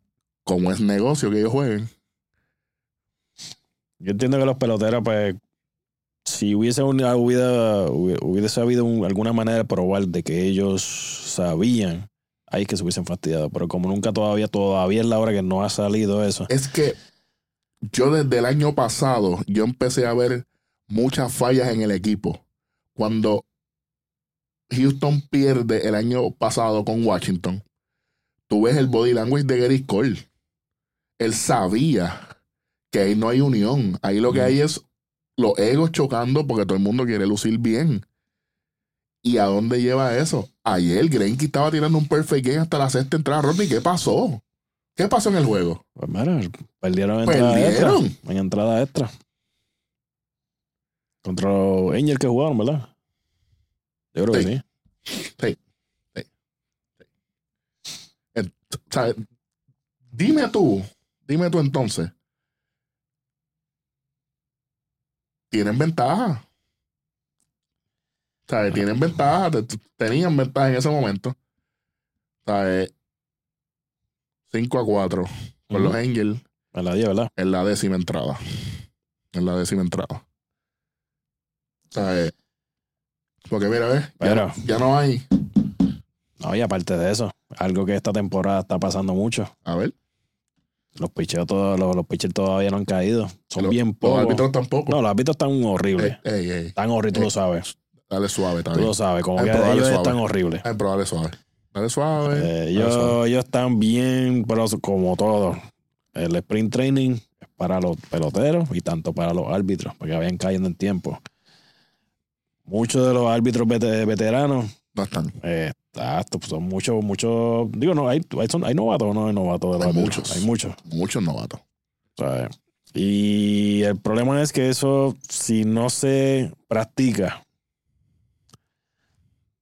Speaker 1: como es negocio que ellos jueguen,
Speaker 2: Yo entiendo que los peloteros, pues, si hubiese, hubiera, hubi- hubiese habido un- alguna manera de probar de que ellos sabían, ahí que se hubiesen fastidiado. Pero como nunca todavía, todavía es la hora que no ha salido eso.
Speaker 1: es que yo desde el año pasado, yo empecé a ver muchas fallas en el equipo. Cuando Houston pierde el año pasado con Washington, tú ves el body language de Gary Cole. Él sabía que ahí no hay unión. Ahí lo que hay es los egos chocando porque todo el mundo quiere lucir bien. ¿Y a dónde lleva eso? Ayer Greinke estaba tirando un perfect game hasta la sexta entrada. Rodney, ¿qué pasó? ¿Qué pasó en el juego?
Speaker 2: Pues mira, perdieron en entrada extra. En entrada extra. Contra los Angels que jugaron, ¿verdad? Yo creo
Speaker 1: Sí.
Speaker 2: que sí.
Speaker 1: Ent- o sea, dime tú, dime tú entonces. Tienen ventaja. O sea, tienen ventaja. te- Tenían ventaja en ese momento. O sea, 5 a 4 con los
Speaker 2: Ujú.
Speaker 1: Angels
Speaker 2: Me la dio, ¿verdad?
Speaker 1: en la décima entrada. En la décima entrada. O sea, eh, porque mira, ¿ves? Ya,
Speaker 2: Pero-
Speaker 1: ya no hay.
Speaker 2: No, y aparte de eso, algo que esta temporada está pasando mucho.
Speaker 1: A ver,
Speaker 2: Los picheos todos, los, los pitchers todavía no han caído. Son
Speaker 1: los-
Speaker 2: bien
Speaker 1: los
Speaker 2: pocos.
Speaker 1: árbitros tampoco.
Speaker 2: No, los árbitros están horribles.
Speaker 1: Ey, ey, ey.
Speaker 2: Están horribles, tú
Speaker 1: eh,
Speaker 2: lo sabes.
Speaker 1: Dale suave,
Speaker 2: Tú
Speaker 1: también.
Speaker 2: lo sabes. Como que ellos
Speaker 1: suave.
Speaker 2: están horribles.
Speaker 1: Ay, pero dale suave. Dale suave.
Speaker 2: Eh, ellos,
Speaker 1: suave.
Speaker 2: ellos están bien, pero como todo. El sprint training es para los peloteros y tanto para los árbitros, porque vayan cayendo en tiempo. Muchos de los árbitros vete- veteranos,
Speaker 1: No están.
Speaker 2: eh, exacto, pues son muchos, muchos. Digo, no, hay, hay, son- hay novatos, no hay novatos de los
Speaker 1: Hay
Speaker 2: árbitros.
Speaker 1: muchos.
Speaker 2: Hay muchos.
Speaker 1: Muchos novatos.
Speaker 2: Y el problema es que eso, si no se practica,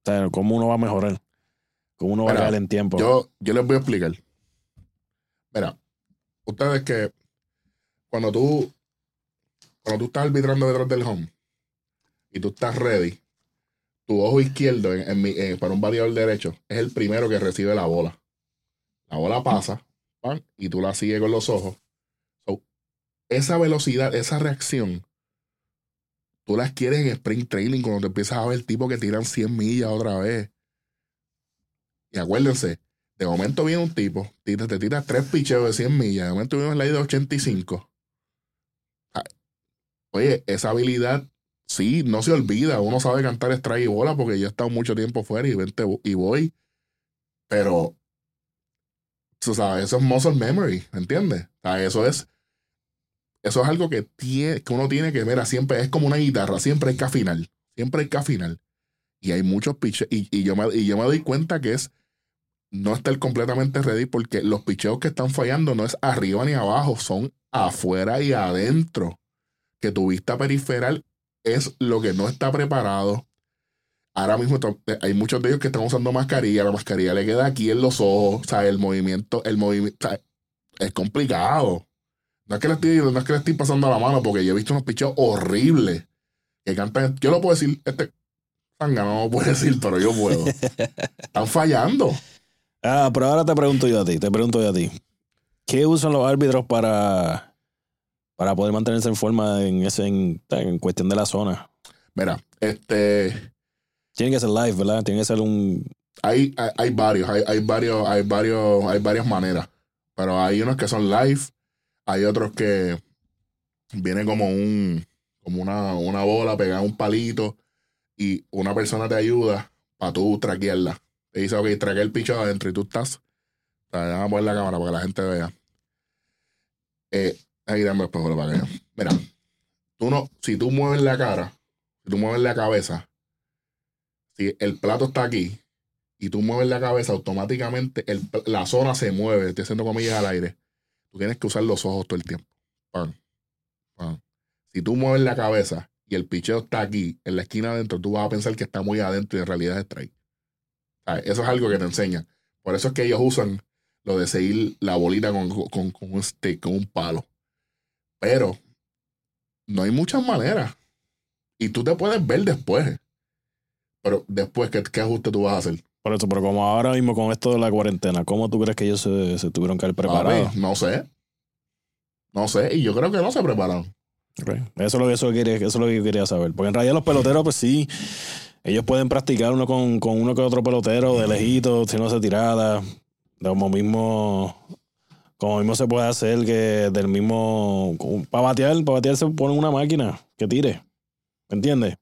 Speaker 2: sea, ¿cómo uno va a mejorar? ¿Cómo uno va
Speaker 1: Mira,
Speaker 2: a caer en tiempo?
Speaker 1: Yo, yo les voy a explicar. Mira, ustedes que cuando tú cuando tú estás arbitrando detrás del home y tú estás ready, tu ojo izquierdo para un bateador derecho es el primero que recibe la bola. La bola pasa y tú la sigues con los ojos. Esa velocidad, esa reacción, tú las quieres en sprint training cuando te empiezas a ver tipos que tiran 100 millas otra vez. Y acuérdense, de momento viene un tipo, te, te tira tres picheos de 100 millas, de momento viene la de 85. Ah, Oye, esa habilidad, sí, no se olvida. Uno sabe cantar strike y bola porque yo he estado mucho tiempo fuera y, vente, y voy. Pero, tú sabes, eso es muscle memory, ¿me entiendes? O sea, eso es eso es algo que, tiene, que uno tiene que ver, siempre es como una guitarra, siempre hay que afinar, siempre hay que afinar. Y hay muchos pitches, y, y, yo me, y yo me doy cuenta que es no estar completamente ready porque los picheos que están fallando no es arriba ni abajo, son afuera y adentro. Que tu vista periferal es lo que no está preparado. Ahora mismo hay muchos de ellos que están usando mascarilla, la mascarilla le queda aquí en los ojos, o sea, el movimiento, el movimiento, es complicado. No es que le estoy, no es que le estoy pasando la mano, porque yo he visto unos picheos horribles que cantan. Yo lo puedo decir, este tanga no lo puedo decir, pero yo puedo. Están fallando.
Speaker 2: Ah, pero ahora te pregunto yo a ti, te pregunto yo a ti. ¿Qué usan los árbitros para, para poder mantenerse en forma en ese en, en cuestión de la zona?
Speaker 1: Mira, este.
Speaker 2: Tiene que ser live, ¿verdad? Tiene que ser un.
Speaker 1: Hay, hay, hay varios, hay, hay varios, hay varios, hay varias maneras. Pero hay unos que son live, hay otros que viene como un como una, una bola pegada a un palito y una persona te ayuda para tú traquearla. Te dice, ok, traquea el picho adentro y tú estás. Vamos a poner la cámara para que la gente vea. Eh, ahí dame el espejo para que. Mira, tú no, si tú mueves la cara, si tú mueves la cabeza, si el plato está aquí y tú mueves la cabeza, automáticamente el, la zona se mueve. Estoy haciendo comillas al aire Tú tienes que usar los ojos todo el tiempo. Pan. Si tú mueves la cabeza y el picheo está aquí, en la esquina adentro, tú vas a pensar que está muy adentro y en realidad es strike. Eso es algo que te enseñan. Por eso es que ellos usan lo de seguir la bolita con, con, con un stick, con un palo. Pero no hay muchas maneras. Y tú te puedes ver después. Pero después, ¿qué, qué ajuste tú vas a hacer?
Speaker 2: Por eso, pero como ahora mismo con esto de la cuarentena, ¿cómo tú crees que ellos se, se tuvieron que haber preparado?
Speaker 1: no sé. No sé. Y yo creo que no se prepararon.
Speaker 2: Eso, es lo, eso, quería, eso es lo que yo quería saber. Porque en realidad los peloteros, pues sí, ellos pueden practicar uno con, con uno que otro pelotero de lejito, si no se tirada. Como mismo, como mismo se puede hacer que del mismo. Para batear, para batear se pone una máquina que tire. ¿Me entiendes?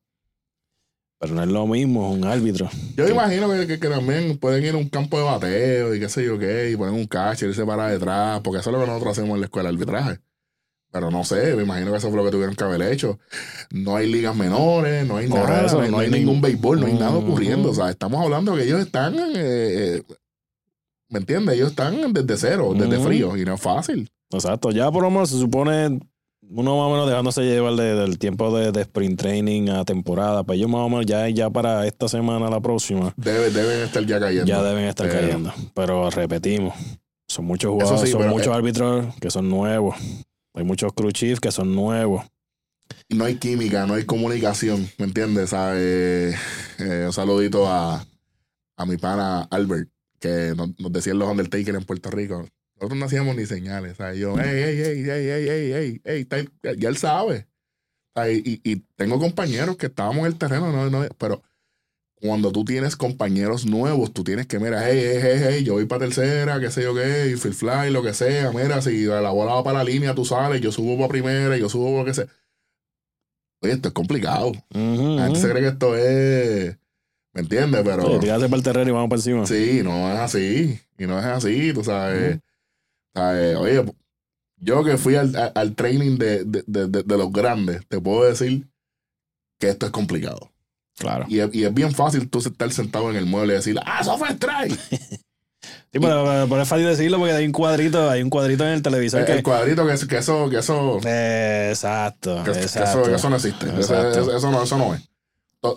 Speaker 2: Pero no es lo mismo, es un árbitro.
Speaker 1: Yo imagino que, que, también pueden ir a un campo de bateo y qué sé yo qué, y ponen un catcher y se para detrás, porque eso es lo que nosotros hacemos en la escuela de arbitraje. Pero no sé, me imagino que eso fue lo que tuvieron que haber hecho. No hay ligas menores, no hay nada, no, hay, no hay ningún béisbol, no hay nada ocurriendo. O sea, estamos hablando que ellos están, eh, eh, ¿me entiendes? Ellos están desde cero, desde frío, y no es fácil.
Speaker 2: Exacto, ya por lo menos se supone uno más o menos dejándose llevar del tiempo de, sprint training a temporada. Pues ellos más o menos ya, ya para esta semana, la próxima.
Speaker 1: Debe, deben estar ya cayendo.
Speaker 2: Ya deben estar cayendo. Pero repetimos, son muchos jugadores, son muchos eh, árbitros que son nuevos. Hay muchos crew chiefs que son nuevos.
Speaker 1: No hay química, no hay comunicación, ¿me entiendes? Eh, un saludito a, a mi pana Albert, que nos, nos decía los Undertaker en Puerto Rico. Nosotros no hacíamos ni señales. ¿sabes? Yo, hey, hey, hey, hey, hey, hey, hey, hey, ya él sabe. Y, y, tengo compañeros que estábamos en el terreno, no, no, pero cuando tú tienes compañeros nuevos, tú tienes que, mira, hey, hey, hey, hey, yo voy para tercera, qué sé yo qué, y field fly, lo que sea, mira, si la bola va para la línea, tú sales, yo subo para primera, yo subo para que sea. Oye, esto es complicado. la gente se cree que esto es. ¿Me entiendes? Pero.
Speaker 2: Sí, para el terreno y vamos para encima.
Speaker 1: Sí, no es así. Y no es así, tú sabes. Oye, yo que fui al, training de, los grandes, te puedo decir que esto es complicado.
Speaker 2: Claro.
Speaker 1: Y, es bien fácil tú estar sentado en el mueble y decir, ah, eso fue strike.
Speaker 2: Sí, pero, es fácil decirlo porque hay un cuadrito, hay un cuadrito en el televisor.
Speaker 1: El,
Speaker 2: que,
Speaker 1: el cuadrito que, que eso, que eso.
Speaker 2: exacto.
Speaker 1: Que, exacto. Eso, no existe. Eso, no, eso no es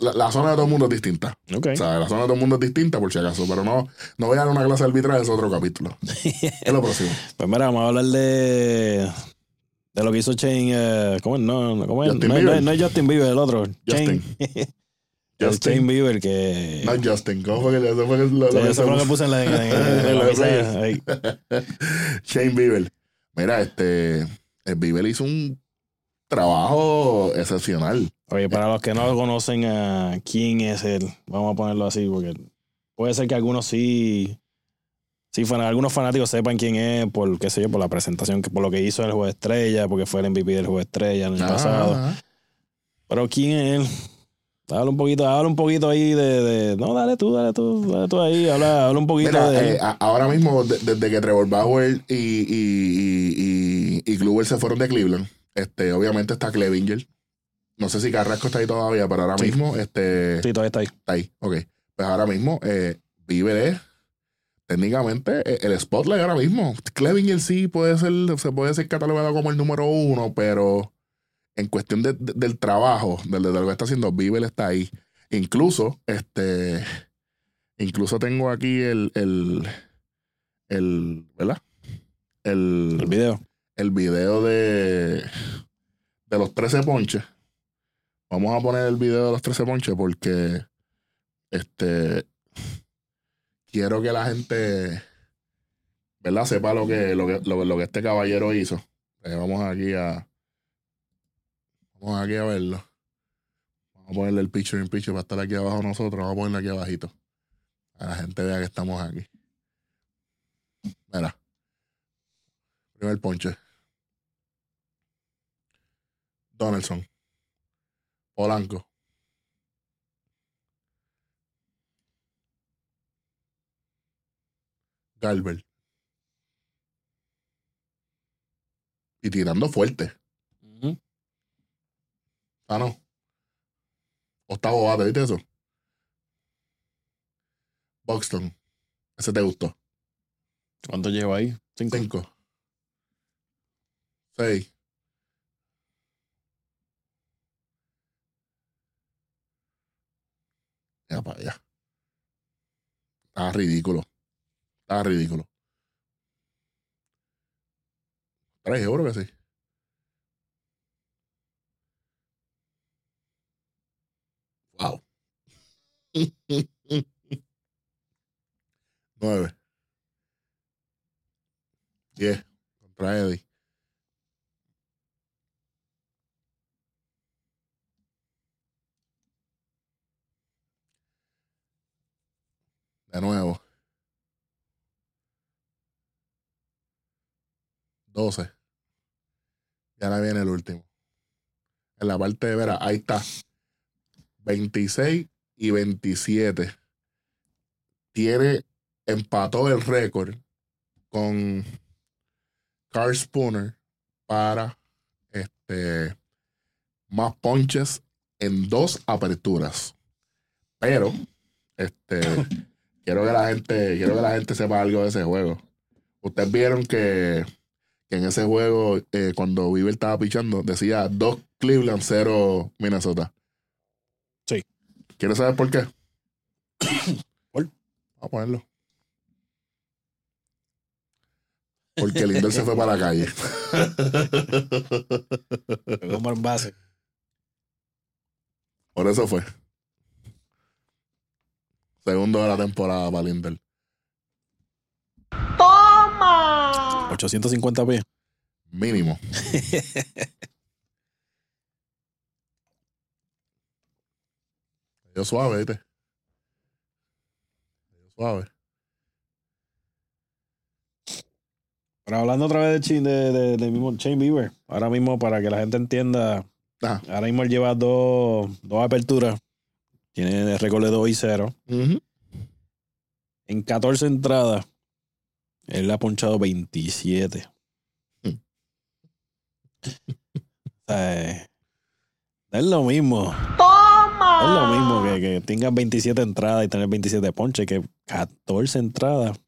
Speaker 1: la, zona de todo el mundo es distinta. O sea, la zona de todo el mundo es distinta, por si acaso. Pero no, no voy a dar una clase arbitral, es otro capítulo. es lo próximo.
Speaker 2: Pues mira, vamos a hablar de. De lo que hizo Chain. Uh, ¿Cómo es? No, ¿cómo es? No, no, no, es Justin Bieber, el otro. Justin. Justin. Chain Bieber que.
Speaker 1: No Justin. ¿Cómo fue que eso fue lo,
Speaker 2: sí, eso fue lo que puse en la. En, en,
Speaker 1: Shane Bieber. Mira, este. el Bieber hizo un trabajo excepcional.
Speaker 2: Oye, para los que no conocen a quién es él, vamos a ponerlo así, porque puede ser que algunos sí, sí fan- algunos fanáticos sepan quién es por, qué sé yo, por la presentación, que por lo que hizo en el Juego de Estrella, porque fue el MVP del Juego de Estrella el año pasado.
Speaker 1: Ajá.
Speaker 2: Pero quién es él. Habla un poquito, habla un poquito ahí de, de- no, dale tú, dale tú, dale tú ahí, habla, habla un poquito
Speaker 1: Mira,
Speaker 2: de
Speaker 1: eh, ahora mismo, de- desde que Trevor Bauer y, y, y, y, y Kluber se fueron de Cleveland, este, obviamente está Clevinger. No sé si Carrasco está ahí todavía, pero ahora
Speaker 2: Sí.
Speaker 1: mismo este,
Speaker 2: Sí, todavía está ahí.
Speaker 1: está ahí. Ok. Pues ahora mismo, eh, es técnicamente eh, el spotlight ahora mismo. Clevinger sí puede ser, se puede ser catalogado como el número uno, pero en cuestión de- de- del trabajo, de, de lo que está haciendo, Bieber está ahí. Incluso, este, incluso tengo aquí el, el, el, ¿verdad?
Speaker 2: El video.
Speaker 1: El video de, de los 13 ponches. Vamos a poner el video de los 13 ponches porque este quiero que la gente ¿verdad? sepa lo que, lo que, lo, que este caballero hizo. Eh, vamos aquí a vamos aquí a verlo. Vamos a ponerle el picture in picture para estar aquí abajo nosotros. Vamos a ponerle aquí abajito. A la gente vea que estamos aquí. Mira. Primer ponche. Donaldson. Polanco. Galbert. Y tirando fuerte. Ah, no. Octavo bate, ¿viste eso? Buxton. Ese te gustó.
Speaker 2: ¿Cuánto llevo ahí? Cinco.
Speaker 1: Cinco. Seis. Ya para allá. Estaba ridículo. Estaba ridículo. Tres euros sí. Wow. Nueve. Diez. Contra Eddie. De nuevo. 12. Y ahora viene el último. En la parte de vera, ahí está. 26 y 27. Tiene, empató el récord con Carl Spooner para este más ponches en dos aperturas. Pero, este, quiero que la gente, quiero que la gente sepa algo de ese juego. Ustedes vieron que, que en ese juego, eh, cuando Bieber estaba pichando, decía dos Cleveland, cero Minnesota.
Speaker 2: Sí.
Speaker 1: ¿Quieres saber por qué?
Speaker 2: ¿Por?
Speaker 1: Vamos a ponerlo. Porque Lindor se fue para la calle.
Speaker 2: Pegó mal base.
Speaker 1: Por eso fue. Segundo de la temporada para Lindor.
Speaker 2: 850 pies.
Speaker 1: Mínimo. Yo suave, ¿viste? Yo suave.
Speaker 2: Pero hablando otra vez de, Chin- de, de- del mismo Shane Bieber, ahora mismo para que la gente entienda,
Speaker 1: Ajá.
Speaker 2: ahora mismo él lleva dos, dos aperturas. Tiene récord de 2 y 0.
Speaker 1: Ujú.
Speaker 2: En 14 entradas, él le ha ponchado 27.
Speaker 1: Mm.
Speaker 2: O sea, eh, es lo mismo. ¡Toma! Es lo mismo que, que tengas 27 entradas y tener 27 ponches, que 14 entradas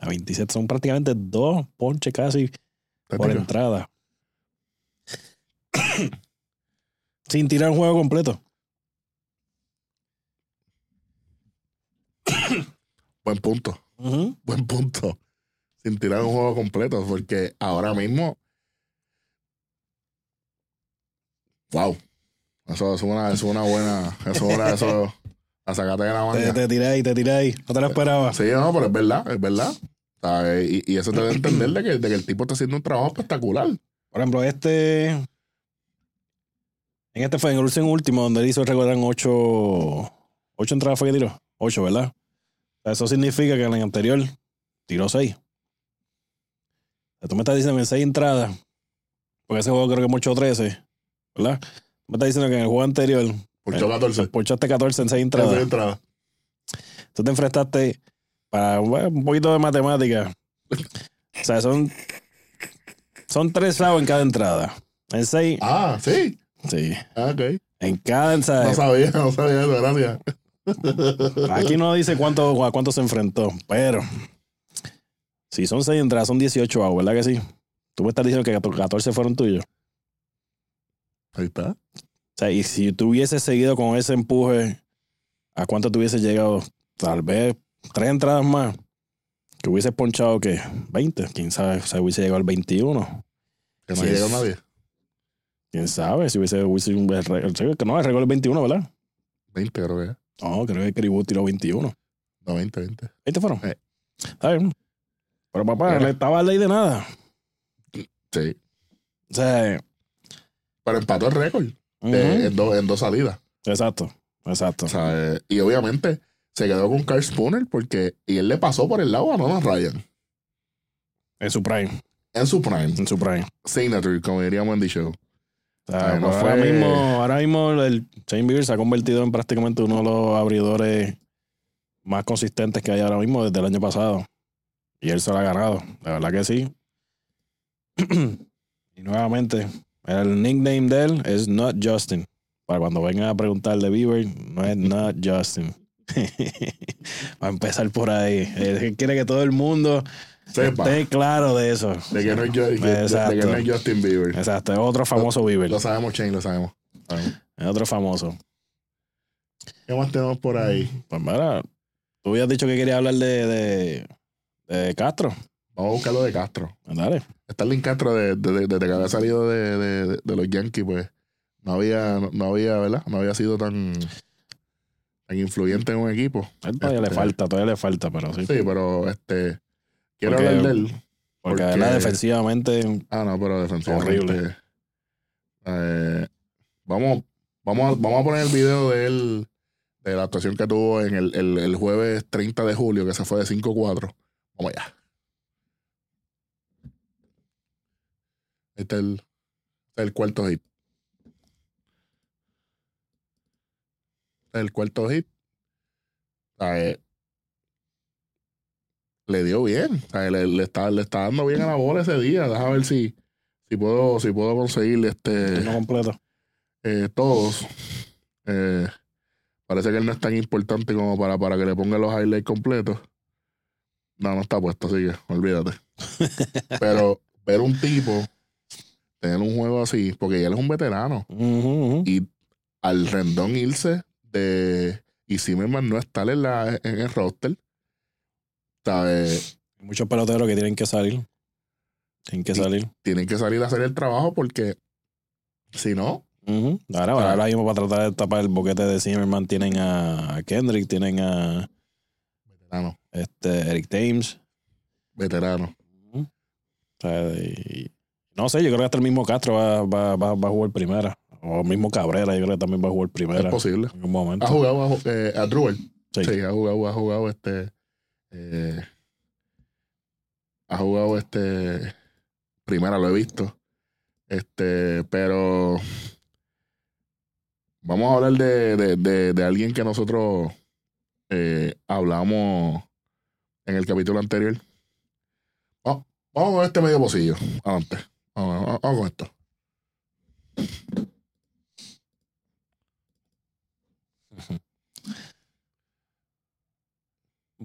Speaker 2: a 27 son prácticamente dos ponches casi por entrada. Sin tirar un juego completo.
Speaker 1: Buen punto. Buen punto. Sin tirar un juego completo. Porque ahora mismo. Wow. Eso es una, es una buena. Eso es una. Eso, la sacate de la
Speaker 2: Te,
Speaker 1: manga.
Speaker 2: te tiré ahí, te tiré ahí. No te lo esperaba.
Speaker 1: Sí, no, pero es verdad, es verdad. ¿Sabes? Y, y eso te a entender de que, de que el tipo está haciendo un trabajo espectacular.
Speaker 2: Por ejemplo, este. En este fue en el último último, donde él hizo recordan ocho. Ocho entradas fue que tiró. Ocho, ¿verdad? Eso significa que en el anterior tiró seis. O sea, tú me estás diciendo que en seis entradas, porque ese juego creo que mucho 13, ¿verdad? Tú me estás diciendo que en el juego anterior
Speaker 1: Ponchó 14.
Speaker 2: ponchaste 14 en seis
Speaker 1: Esa
Speaker 2: entradas.
Speaker 1: entrada.
Speaker 2: Tú te enfrentaste para bueno, un poquito de matemática. O sea, son. Son tres outs en cada entrada. En seis.
Speaker 1: Ah, sí.
Speaker 2: Sí.
Speaker 1: Ah, ok.
Speaker 2: En cada. sea,
Speaker 1: No sabía, no sabía eso, gracias.
Speaker 2: Aquí no dice cuánto, a cuánto se enfrentó, pero si son seis entradas, son 18 outs, ¿verdad que sí? Tú me estás diciendo que 14 fueron tuyos.
Speaker 1: Ahí está.
Speaker 2: O sea, y si tú hubieses seguido con ese empuje, ¿a cuánto te hubiese llegado? Tal vez tres entradas más. Que hubieses ponchado, que 20, quién sabe, o sea, hubiese llegado al 21.
Speaker 1: Que no
Speaker 2: Sí,
Speaker 1: llegó nadie.
Speaker 2: Quién sabe, si hubiese, hubiese un el no, el récord es 21, ¿verdad?
Speaker 1: 20 creo que.
Speaker 2: No, creo que Caribou tiró 21.
Speaker 1: No, 20, 20.
Speaker 2: ¿20 fueron?
Speaker 1: Sí.
Speaker 2: Está bien. Pero papá,
Speaker 1: Pero-
Speaker 2: no estaba ley de nada.
Speaker 1: Sí.
Speaker 2: O sea,
Speaker 1: Pero empató el récord de-
Speaker 2: ujú.
Speaker 1: en, dos, en dos salidas.
Speaker 2: exacto, exacto.
Speaker 1: O sea, eh, y obviamente se quedó con Carl Spooner porque. Y él le pasó por el lado a Nolan Ryan.
Speaker 2: En su prime,
Speaker 1: En su prime.
Speaker 2: en su prime.
Speaker 1: Signature, como diríamos en The Show.
Speaker 2: O sea,
Speaker 1: Ay, no
Speaker 2: pues ahora,
Speaker 1: fue-
Speaker 2: mismo, ahora mismo el Shane Bieber se ha convertido en prácticamente uno de los abridores más consistentes que hay ahora mismo desde el año pasado. Y él se lo ha ganado, de verdad que sí. y nuevamente, el nickname de él es Not Justin. Para cuando vengan a preguntar de Bieber, no es Not Justin. Va a empezar por ahí. Él quiere que todo el mundo
Speaker 1: Sepa
Speaker 2: esté claro de eso.
Speaker 1: de que no es, de- de que no es Justin Bieber.
Speaker 2: Exacto, es otro famoso Bieber.
Speaker 1: Lo sabemos, Shane, lo sabemos.
Speaker 2: Es otro famoso.
Speaker 1: ¿Qué más tenemos por ahí?
Speaker 2: Pues mira, tú habías dicho que querías hablar de, de, de Castro.
Speaker 1: Vamos a buscar lo de Castro.
Speaker 2: Dale.
Speaker 1: Starling Castro, desde de, que había salido de, de- de los Yankees, pues no había, no, no había, ¿verdad? No había sido tan, tan influyente en un equipo.
Speaker 2: Él todavía le
Speaker 1: Este-
Speaker 2: falta, todavía le falta, pero sí.
Speaker 1: Sí, pero este quiero
Speaker 2: Porque-
Speaker 1: hablar de él.
Speaker 2: porque
Speaker 1: porque-
Speaker 2: ¿verdad? defensivamente,
Speaker 1: Ah, no, pero defensivamente.
Speaker 2: Horrible.
Speaker 1: eh, vamos, vamos, a, vamos a poner el video de él, de la actuación que tuvo en el, el, el jueves 30 de julio, que se fue de 5-4. Vamos allá. Este es el, el cuarto hit. Este es el cuarto hit. O sea, eh, le dio bien. O sea, le, le está, le está dando bien a la bola ese día. Deja ver si, si puedo, si puedo conseguir este
Speaker 2: no completo.
Speaker 1: eh, todos. Eh, parece que él no es tan importante como para, para que le ponga los highlights completos. No, no está puesto, así que olvídate. Pero ver un tipo tener un juego así, porque él es un veterano, y al rendón irse de y Zimmerman no estar en, la, en el roster, ¿sabes?
Speaker 2: Muchos peloteros que tienen que salir. Tienen que salir.
Speaker 1: tienen que salir a hacer el trabajo porque si no,
Speaker 2: Ujú. Ahora,
Speaker 1: Ah.
Speaker 2: ahora mismo para tratar de tapar el boquete de Zimmerman tienen a Kendrick, tienen a
Speaker 1: veterano,
Speaker 2: este, Eric Thames.
Speaker 1: veterano.
Speaker 2: O sea, y- no sé, yo creo que hasta el mismo Castro va, va, va, va a jugar primera. O el mismo Cabrera, yo creo que también va a jugar
Speaker 1: Es
Speaker 2: primera.
Speaker 1: posible.
Speaker 2: En un momento.
Speaker 1: Ha jugado a, eh, a Druel.
Speaker 2: Sí.
Speaker 1: Sí, ha jugado, ha jugado este. Eh, ha jugado este. Primera lo he visto. Este, pero. Vamos a hablar de, de, de, alguien que nosotros eh, hablamos en el capítulo anterior. Vamos, vamos con este medio pocillo. Adelante. Vamos con esto.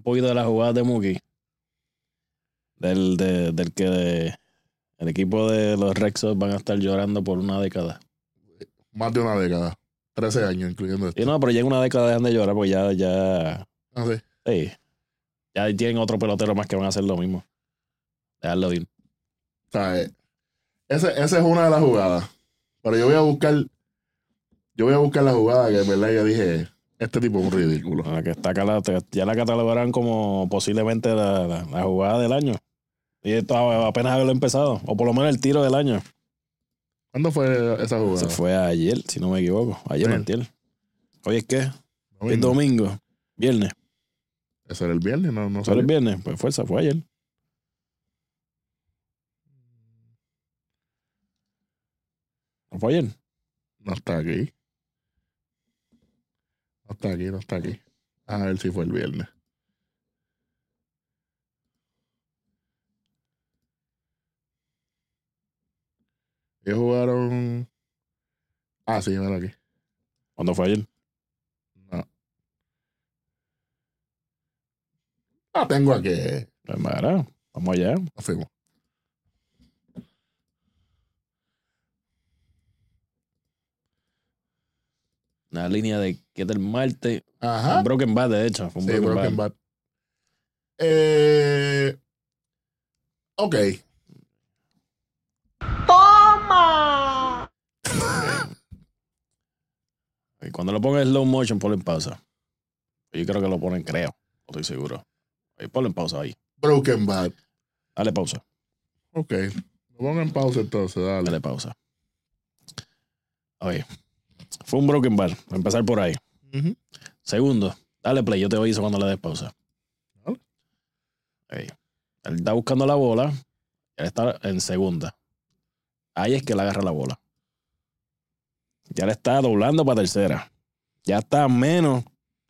Speaker 2: Un poquito de la jugada de Mookie. Del, de- del que el equipo de los Rexos van a estar llorando por una década.
Speaker 1: Más de una década. 13 años, incluyendo esto.
Speaker 2: Y no, pero ya en una década dejan de llorar porque ya, ya,
Speaker 1: Ah, sí.
Speaker 2: sí, ya tienen otro pelotero más que van a hacer lo mismo. Dejarlo ir.
Speaker 1: O sea, eh, ese, esa es una de las jugadas. Pero yo voy a buscar. Yo voy a buscar la jugada que en verdad yo dije. Este tipo es un ridículo.
Speaker 2: La que está ya la catalogarán como posiblemente la, la- la jugada del año. Y esto apenas haberlo empezado. O por lo menos el tiro del año.
Speaker 1: ¿Cuándo fue esa jugada?
Speaker 2: Se fue ayer, si no me equivoco. Ayer
Speaker 1: Sí.
Speaker 2: antier. Hoy es que
Speaker 1: Domingo.
Speaker 2: es domingo, viernes.
Speaker 1: Eso era el viernes, no, no
Speaker 2: ¿Solo
Speaker 1: salió.
Speaker 2: el viernes? Pues fuerza, fue ayer. ¿No fue ayer?
Speaker 1: No está aquí. No está aquí, no está aquí. A ver si fue el viernes. Ellos jugaron. Ah, sí, mira aquí.
Speaker 2: ¿Cuándo fue ayer?
Speaker 1: No. Ah, tengo aquí.
Speaker 2: Pues mira, vamos allá.
Speaker 1: Nos fuimos.
Speaker 2: Una línea de que es del martes.
Speaker 1: Ajá.
Speaker 2: Un Broken Bad, de hecho. Fue un
Speaker 1: Sí,
Speaker 2: broken,
Speaker 1: Broken
Speaker 2: Bad.
Speaker 1: Bad. Eh, ok.
Speaker 2: Y cuando lo ponga en slow motion, ponlo en pausa. Yo creo que lo ponen, creo. No estoy seguro. Ahí, ponlo en pausa ahí.
Speaker 1: Broken Bad.
Speaker 2: Dale pausa.
Speaker 1: Ok. Lo pongo en pausa entonces, dale.
Speaker 2: Dale pausa. Oye, fue un Broken. Voy a empezar por ahí. Segundo, dale play. Yo te aviso cuando le des pausa.
Speaker 1: Dale.
Speaker 2: Ahí. Él está buscando la bola. Él está en segunda. Ahí es que le agarra la bola. Ya le está doblando para tercera. Ya está menos.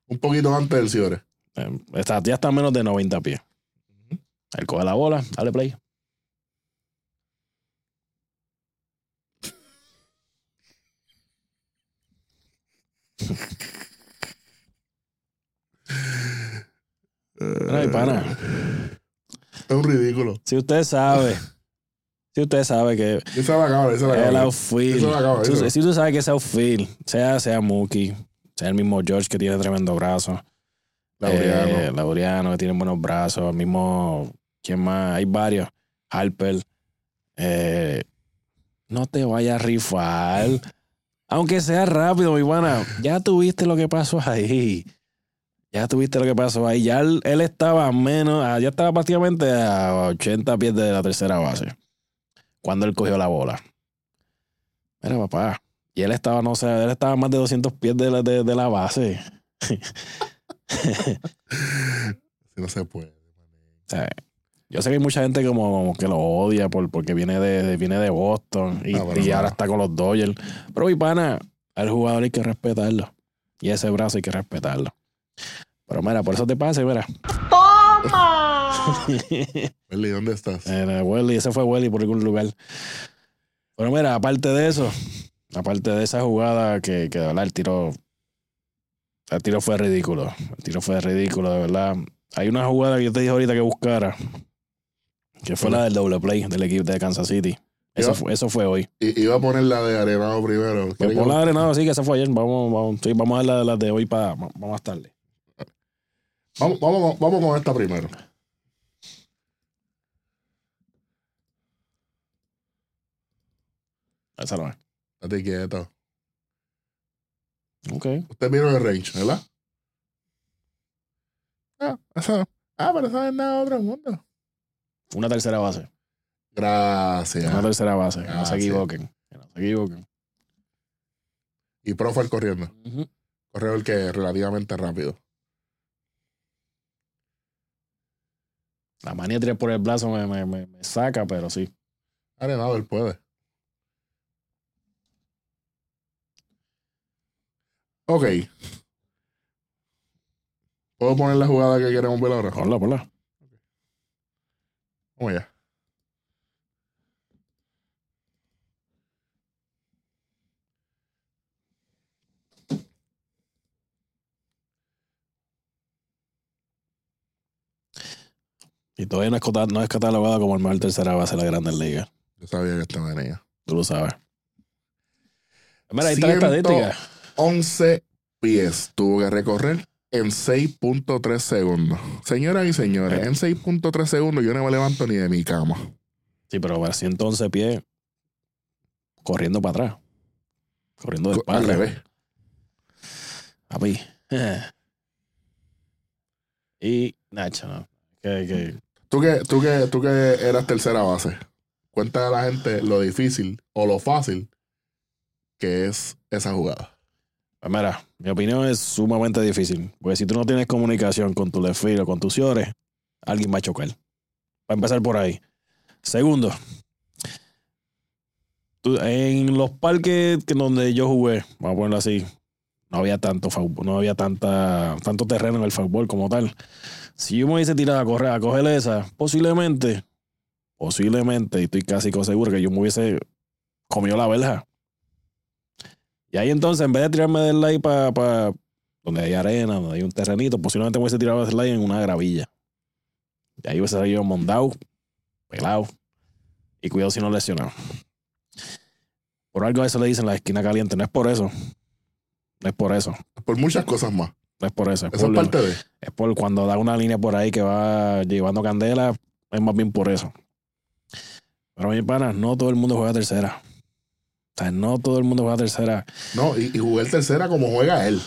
Speaker 1: Un poquito antes del cierre.
Speaker 2: eh, está, ya está menos de 90 pies. Él coge la bola, dale play. Ay, pana.
Speaker 1: Es un ridículo.
Speaker 2: Si usted sabe, si usted sabe que
Speaker 1: Esa la acaba, esa la
Speaker 2: el
Speaker 1: acaba.
Speaker 2: tú-
Speaker 1: eso.
Speaker 2: si tú sabes que ese outfield, sea, sea Mookie, sea el mismo George que tiene tremendo brazo,
Speaker 1: Laureano.
Speaker 2: eh, Laureano que tiene buenos brazos, el mismo, ¿quién más? Hay varios, Harper, eh, no te vayas a rifar, aunque sea rápido, mi pana, ya tuviste lo que pasó ahí. Ya tuviste lo que pasó ahí. Ya él, él estaba menos, ah, ya estaba prácticamente a 80 pies de la tercera base. Cuando él cogió la bola. Mira, papá. Y él estaba, no sé, él estaba a más de 200 pies de la, de, de la base.
Speaker 1: Si no se puede.
Speaker 2: Yo sé que hay mucha gente como, que lo odia por, porque viene de, de- viene de Boston y,
Speaker 1: Ah,
Speaker 2: y
Speaker 1: no.
Speaker 2: ahora está con los Dodgers. Pero mi pana, al jugador hay que respetarlo. Y ese brazo hay que respetarlo. Pero mira, por eso te pasa, mira.
Speaker 1: Welly, ¿dónde estás?
Speaker 2: Era Welly, ese fue Welly por algún lugar. Pero mira, aparte de eso, aparte de esa jugada que, que de verdad el tiro, el tiro fue ridículo. El tiro fue ridículo, de verdad. Hay una jugada que yo te dije ahorita que buscara, que fue la del doble play del equipo de Kansas City. Eso fue, eso fue hoy.
Speaker 1: I- iba a poner la de Arenado primero.
Speaker 2: Pues
Speaker 1: ¿Quieres
Speaker 2: por
Speaker 1: que-
Speaker 2: la de Arenado, sí, que esa fue ayer. Vamos, vamos, sí, vamos a ver la, de- la de hoy para vamos más tarde.
Speaker 1: Vamos, vamos, con- vamos con esta primero.
Speaker 2: Esa no es.
Speaker 1: Estate quieto.
Speaker 2: Ok.
Speaker 1: Usted vieron el range, ¿verdad? Ah, esa. Ah, pero esa es nada de otro mundo.
Speaker 2: Una tercera base.
Speaker 1: Gracias.
Speaker 2: Una tercera base. Que no se equivoquen. Que no se equivoquen.
Speaker 1: Y Profile corriendo.
Speaker 2: Ujú.
Speaker 1: Correo el que es relativamente rápido.
Speaker 2: La manía de tirar por el brazo me, me, me, me saca, pero sí.
Speaker 1: Arenado, él puede. Ok. ¿Puedo poner la jugada que queremos ver ahora?
Speaker 2: Ponla, ponla.
Speaker 1: Vamos allá.
Speaker 2: Y todavía no es, no es catalogado como el mejor tercera base de la Grandes Ligas.
Speaker 1: Yo sabía que esta venía.
Speaker 2: Tú lo sabes. Mira, ahí está la estadística.
Speaker 1: 11 pies tuvo que recorrer en 6.3 segundos. Señoras y señores, en 6.3 segundos yo no me levanto ni de mi cama.
Speaker 2: Sí, pero para 111 pies corriendo para atrás. Corriendo de
Speaker 1: Al
Speaker 2: espalda.
Speaker 1: revés.
Speaker 2: Papi. Y Nacho, no. Que, que,
Speaker 1: Tú que, tú, que, tú que eras tercera base, cuenta a la gente lo difícil o lo fácil que es esa jugada?
Speaker 2: Pues mira, mi opinión es sumamente difícil. Porque si tú no tienes comunicación con tu left o con tus señores, alguien va a chocar. Va a empezar por ahí. Segundo, en los parques que donde yo jugué, vamos a ponerlo así, no había tanto no había tanta, tanto terreno en el fútbol como tal. Si yo me hubiese tirado a correr, a coger esa, posiblemente, posiblemente, y estoy casi seguro que yo me hubiese comido la verja. Y ahí entonces, en vez de tirarme del slide para donde hay arena, donde hay un terrenito, posiblemente me hubiese tirado del slide en una gravilla. Y ahí hubiese salido mondado, pelado. Y cuidado si no lesionado. Por algo a eso le dicen la esquina caliente. No es por eso. No es por eso.
Speaker 1: Por muchas cosas más.
Speaker 2: No es por eso. Es por,
Speaker 1: parte de.
Speaker 2: es por cuando da una línea por ahí que va llevando candela. Es más bien por eso. Pero mi pana, no todo el mundo juega tercera. O sea, no todo el mundo juega tercera.
Speaker 1: No, y, y jugué el tercera como juega él.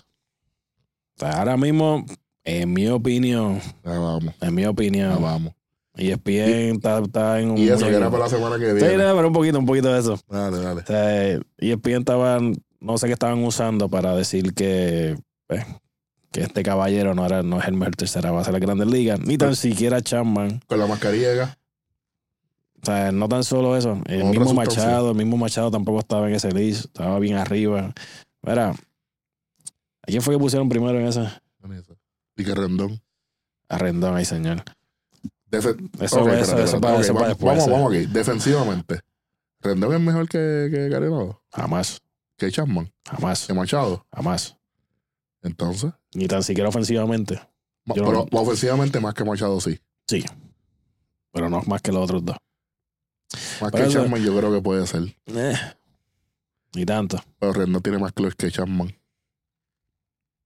Speaker 2: O sea, ahora mismo, en mi opinión,
Speaker 1: vamos,
Speaker 2: en mi opinión,
Speaker 1: vamos.
Speaker 2: y ESPN está, está en un.
Speaker 1: Y eso que era para la semana que
Speaker 2: Sí,
Speaker 1: viene.
Speaker 2: nada, pero un poquito, un poquito de eso.
Speaker 1: Dale, dale.
Speaker 2: O sea, ESPN estaban, no sé qué estaban usando para decir que, pues, que este caballero no, era, no es el mejor tercera base de la Grandes Ligas, ni tan siquiera Chapman.
Speaker 1: Con la mascarilla.
Speaker 2: O sea, no tan solo eso. El mismo. Machado, el mismo Machado tampoco estaba en ese list, estaba bien arriba. Mira, ¿a quién fue que pusieron primero en ese?
Speaker 1: Y que Rendón.
Speaker 2: A Rendón ahí, señor.
Speaker 1: Defe-
Speaker 2: Eso,
Speaker 1: Ok,
Speaker 2: eso, para,
Speaker 1: Ok,
Speaker 2: eso para
Speaker 1: vamos,
Speaker 2: después.
Speaker 1: vamos, vamos aquí. Defensivamente. Rendón es mejor que, que Carenado.
Speaker 2: Jamás,
Speaker 1: Que Chapman.
Speaker 2: jamás,
Speaker 1: Que Machado.
Speaker 2: jamás.
Speaker 1: Entonces.
Speaker 2: Ni tan siquiera ofensivamente.
Speaker 1: ma-
Speaker 2: Yo
Speaker 1: pero
Speaker 2: no-
Speaker 1: ofensivamente más que Machado sí.
Speaker 2: Sí. Pero no más que los otros dos.
Speaker 1: Más
Speaker 2: Pero
Speaker 1: que
Speaker 2: eso-
Speaker 1: Chapman yo creo que puede ser.
Speaker 2: Eh, ni tanto.
Speaker 1: Pero Rendón tiene más clubes que Chapman.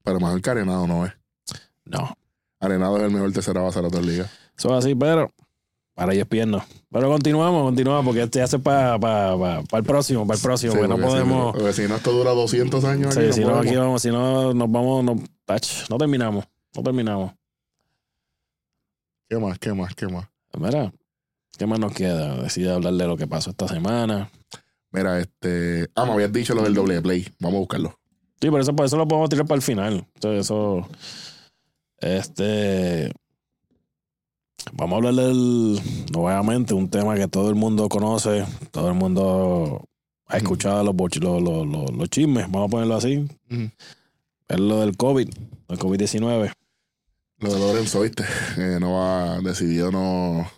Speaker 1: Pero mejor que Arenado no es.
Speaker 2: No.
Speaker 1: Arenado es el mejor tercera base de la otra liga.
Speaker 2: Eso es así, pero para ellos pierno. Pero continuamos, continuamos, porque este hace para el próximo, para el próximo,
Speaker 1: Sí,
Speaker 2: porque no
Speaker 1: porque si-
Speaker 2: podemos.
Speaker 1: porque si no, esto dura 200 años.
Speaker 2: Sí,
Speaker 1: aquí, no
Speaker 2: si no,
Speaker 1: podemos.
Speaker 2: aquí vamos, si no, nos vamos, no, tach, no terminamos, no terminamos.
Speaker 1: ¿Qué más? ¿Qué más? ¿Qué más?
Speaker 2: Mira, ¿qué más nos queda? Decide hablar de lo que pasó esta semana.
Speaker 1: Mira, este. Ah, me habías dicho lo del doble play. Vamos a buscarlo.
Speaker 2: Sí, pero eso, por eso lo podemos tirar para el final. Entonces, eso. Este. Vamos a hablar del. Nuevamente, un tema que todo el mundo conoce. Todo el mundo ha escuchado los, los, los, los- chismes. Vamos a ponerlo así. Es lo del COVID, el COVID-19.
Speaker 1: Lo de Lorenzo, ¿viste? Eh, no va, decidió no,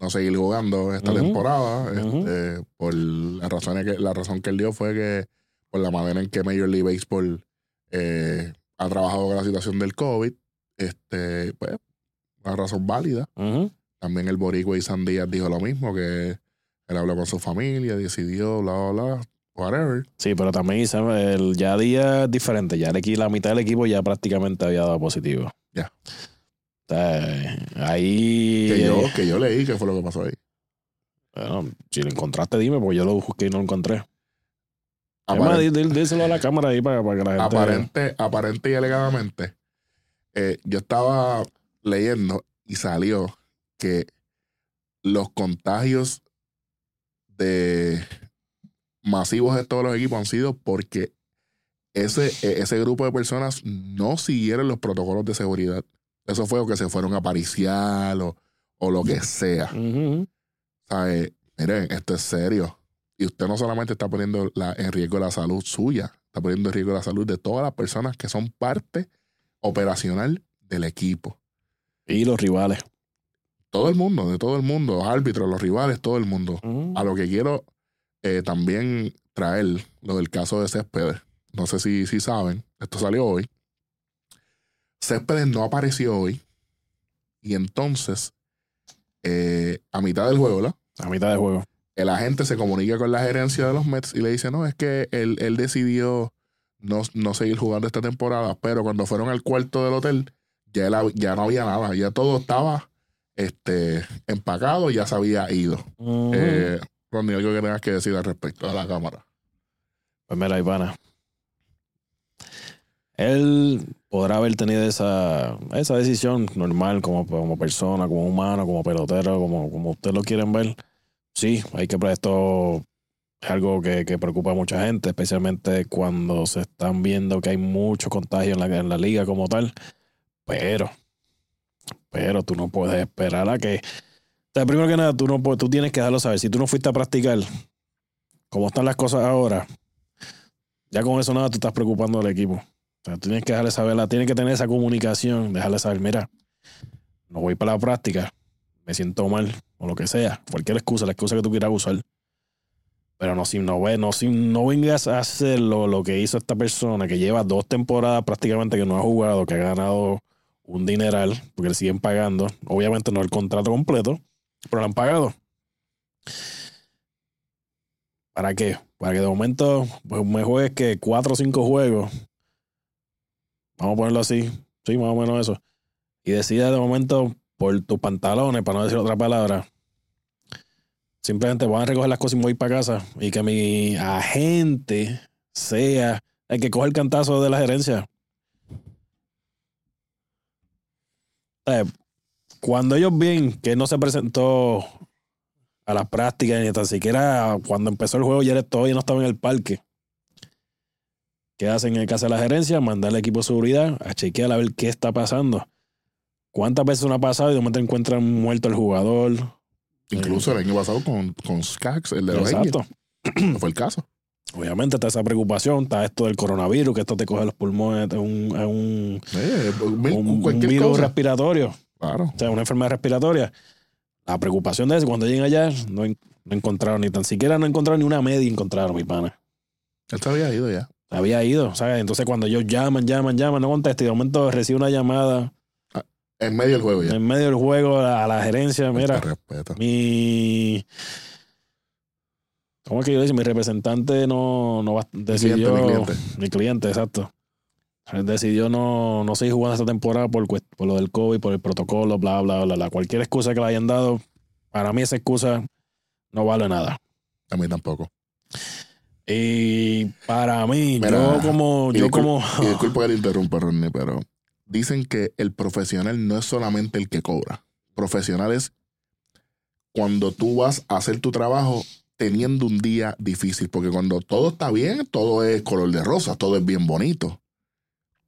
Speaker 1: no seguir jugando esta temporada. Este, por las razones que, la razón que él dio fue que por la manera en que Major League Baseball eh, ha trabajado con la situación del COVID, este, pues, una razón válida.
Speaker 2: Ujú.
Speaker 1: También el Boricua y San Díaz dijo lo mismo, que él habló con su familia, decidió, bla, bla, bla, whatever.
Speaker 2: Sí, pero también el ya día es diferente. Ya el la mitad del equipo ya prácticamente había dado positivo.
Speaker 1: Ya.
Speaker 2: Sea, ahí.
Speaker 1: Que yo, que yo leí que fue lo que pasó ahí.
Speaker 2: Bueno, si lo encontraste, dime, porque yo lo busqué y no lo encontré. Es más,
Speaker 1: Aparent-
Speaker 2: dí- dí- díselo a la cámara ahí para, para que la gente.
Speaker 1: aparente, aparente y alegadamente, eh, yo estaba leyendo y salió que los contagios de masivos de todos los equipos han sido porque ese, e- ese grupo de personas no siguieron los protocolos de seguridad. Eso fue o que se fueron a pariciar o, o lo que sea.
Speaker 2: Ujú.
Speaker 1: ¿Sabe? Miren, esto es serio. Y usted no solamente está poniendo la- en riesgo la salud suya, está poniendo en riesgo la salud de todas las personas que son parte operacional del equipo.
Speaker 2: Y los rivales.
Speaker 1: Todo el mundo, de todo el mundo, los árbitros, los rivales, todo el mundo.
Speaker 2: Ujú.
Speaker 1: A lo que quiero eh, también traer lo del caso de Céspedes. No sé si, si saben, esto salió hoy. Céspedes no apareció hoy. Y entonces, eh, a mitad del juego, ¿verdad?
Speaker 2: A mitad de juego.
Speaker 1: el agente se comunica con la gerencia de los Mets y le dice, no, es que él, él decidió no, no seguir jugando esta temporada, pero cuando fueron al cuarto del hotel, ya, él ya no había nada, ya todo estaba este, empacado, ya se había ido.
Speaker 2: Ujú.
Speaker 1: Eh, Ronnie, algo que tengas que decir al respecto a la cámara.
Speaker 2: Pues mira, Ivana. Él podrá haber tenido esa, esa decisión normal como, como persona, como humano, como pelotero, como, como ustedes lo quieren ver. Sí, hay que esto es algo que, que preocupa a mucha gente, especialmente cuando se están viendo que hay mucho contagio en la, en la liga como tal. Pero, pero tú no puedes esperar a que. O sea, primero que nada, tú, no, tú tienes que dejarlo saber. Si tú no fuiste a practicar, como están las cosas ahora, ya con eso nada, tú estás preocupando al equipo. O sea, tienes que dejarle saber, tienes que tener esa comunicación, dejarle saber, mira, no voy para la práctica, me siento mal, o lo que sea, cualquier excusa, la excusa que tú quieras usar. Pero no, si no, no, si no vengas a hacer lo, lo que hizo esta persona que lleva dos temporadas prácticamente que no ha jugado, que ha ganado un dineral, porque le siguen pagando. Obviamente no el contrato completo, pero lo han pagado. ¿Para qué? Para que de momento pues, me juegues que cuatro o cinco juegos. Vamos a ponerlo así. Sí, más o menos eso. Y decida de momento por tus pantalones, para no decir otra palabra. Simplemente van a recoger las cosas y voy para casa. Y que mi agente sea el que coge el cantazo de la gerencia. Sea, Cuando ellos ven que no se presentó a las prácticas, ni tan siquiera cuando empezó el juego, ya él todavía no estaba en el parque. ¿Qué hacen en el caso de la gerencia? Mandar al equipo de seguridad a chequear a ver qué está pasando. ¿Cuántas veces no ha pasado y de momento encuentran muerto el jugador?
Speaker 1: Incluso el año pasado con, con Skax, el de los
Speaker 2: Exacto.
Speaker 1: No fue el caso.
Speaker 2: Obviamente está esa preocupación, está esto del coronavirus, que esto te coge los pulmones, es un, un,
Speaker 1: Eh, mil-
Speaker 2: un- un virus
Speaker 1: cosa.
Speaker 2: respiratorio,
Speaker 1: Claro.
Speaker 2: o sea, una enfermedad respiratoria. La preocupación de eso, cuando lleguen allá, no encontraron ni tan siquiera no encontraron ni una media, encontraron, mi pana.
Speaker 1: Él se había ido ya.
Speaker 2: Había ido, ¿sabes? Entonces cuando ellos llaman, llaman, llaman, no contesta y de momento recibe una llamada
Speaker 1: En medio del juego ya.
Speaker 2: en medio del juego a la gerencia, mira,
Speaker 1: Te respeto.
Speaker 2: mi... ¿Cómo es que yo digo? Mi representante no, no va, decidió...
Speaker 1: mi cliente.
Speaker 2: Mi cliente, exacto. Decidió no, no seguir jugando esta temporada por, por lo del COVID, por el protocolo, bla, bla, bla, bla. Cualquier excusa que le hayan dado, para mí esa excusa no vale nada.
Speaker 1: A mí tampoco.
Speaker 2: Y para mí,
Speaker 1: Mira,
Speaker 2: yo como, yo como,
Speaker 1: Y disculpa que te interrumpa, Ronnie, pero dicen que el profesional no es solamente el que cobra. Profesional es cuando tú vas a hacer tu trabajo teniendo un día difícil, porque cuando todo está bien, todo es color de rosa, todo es bien bonito.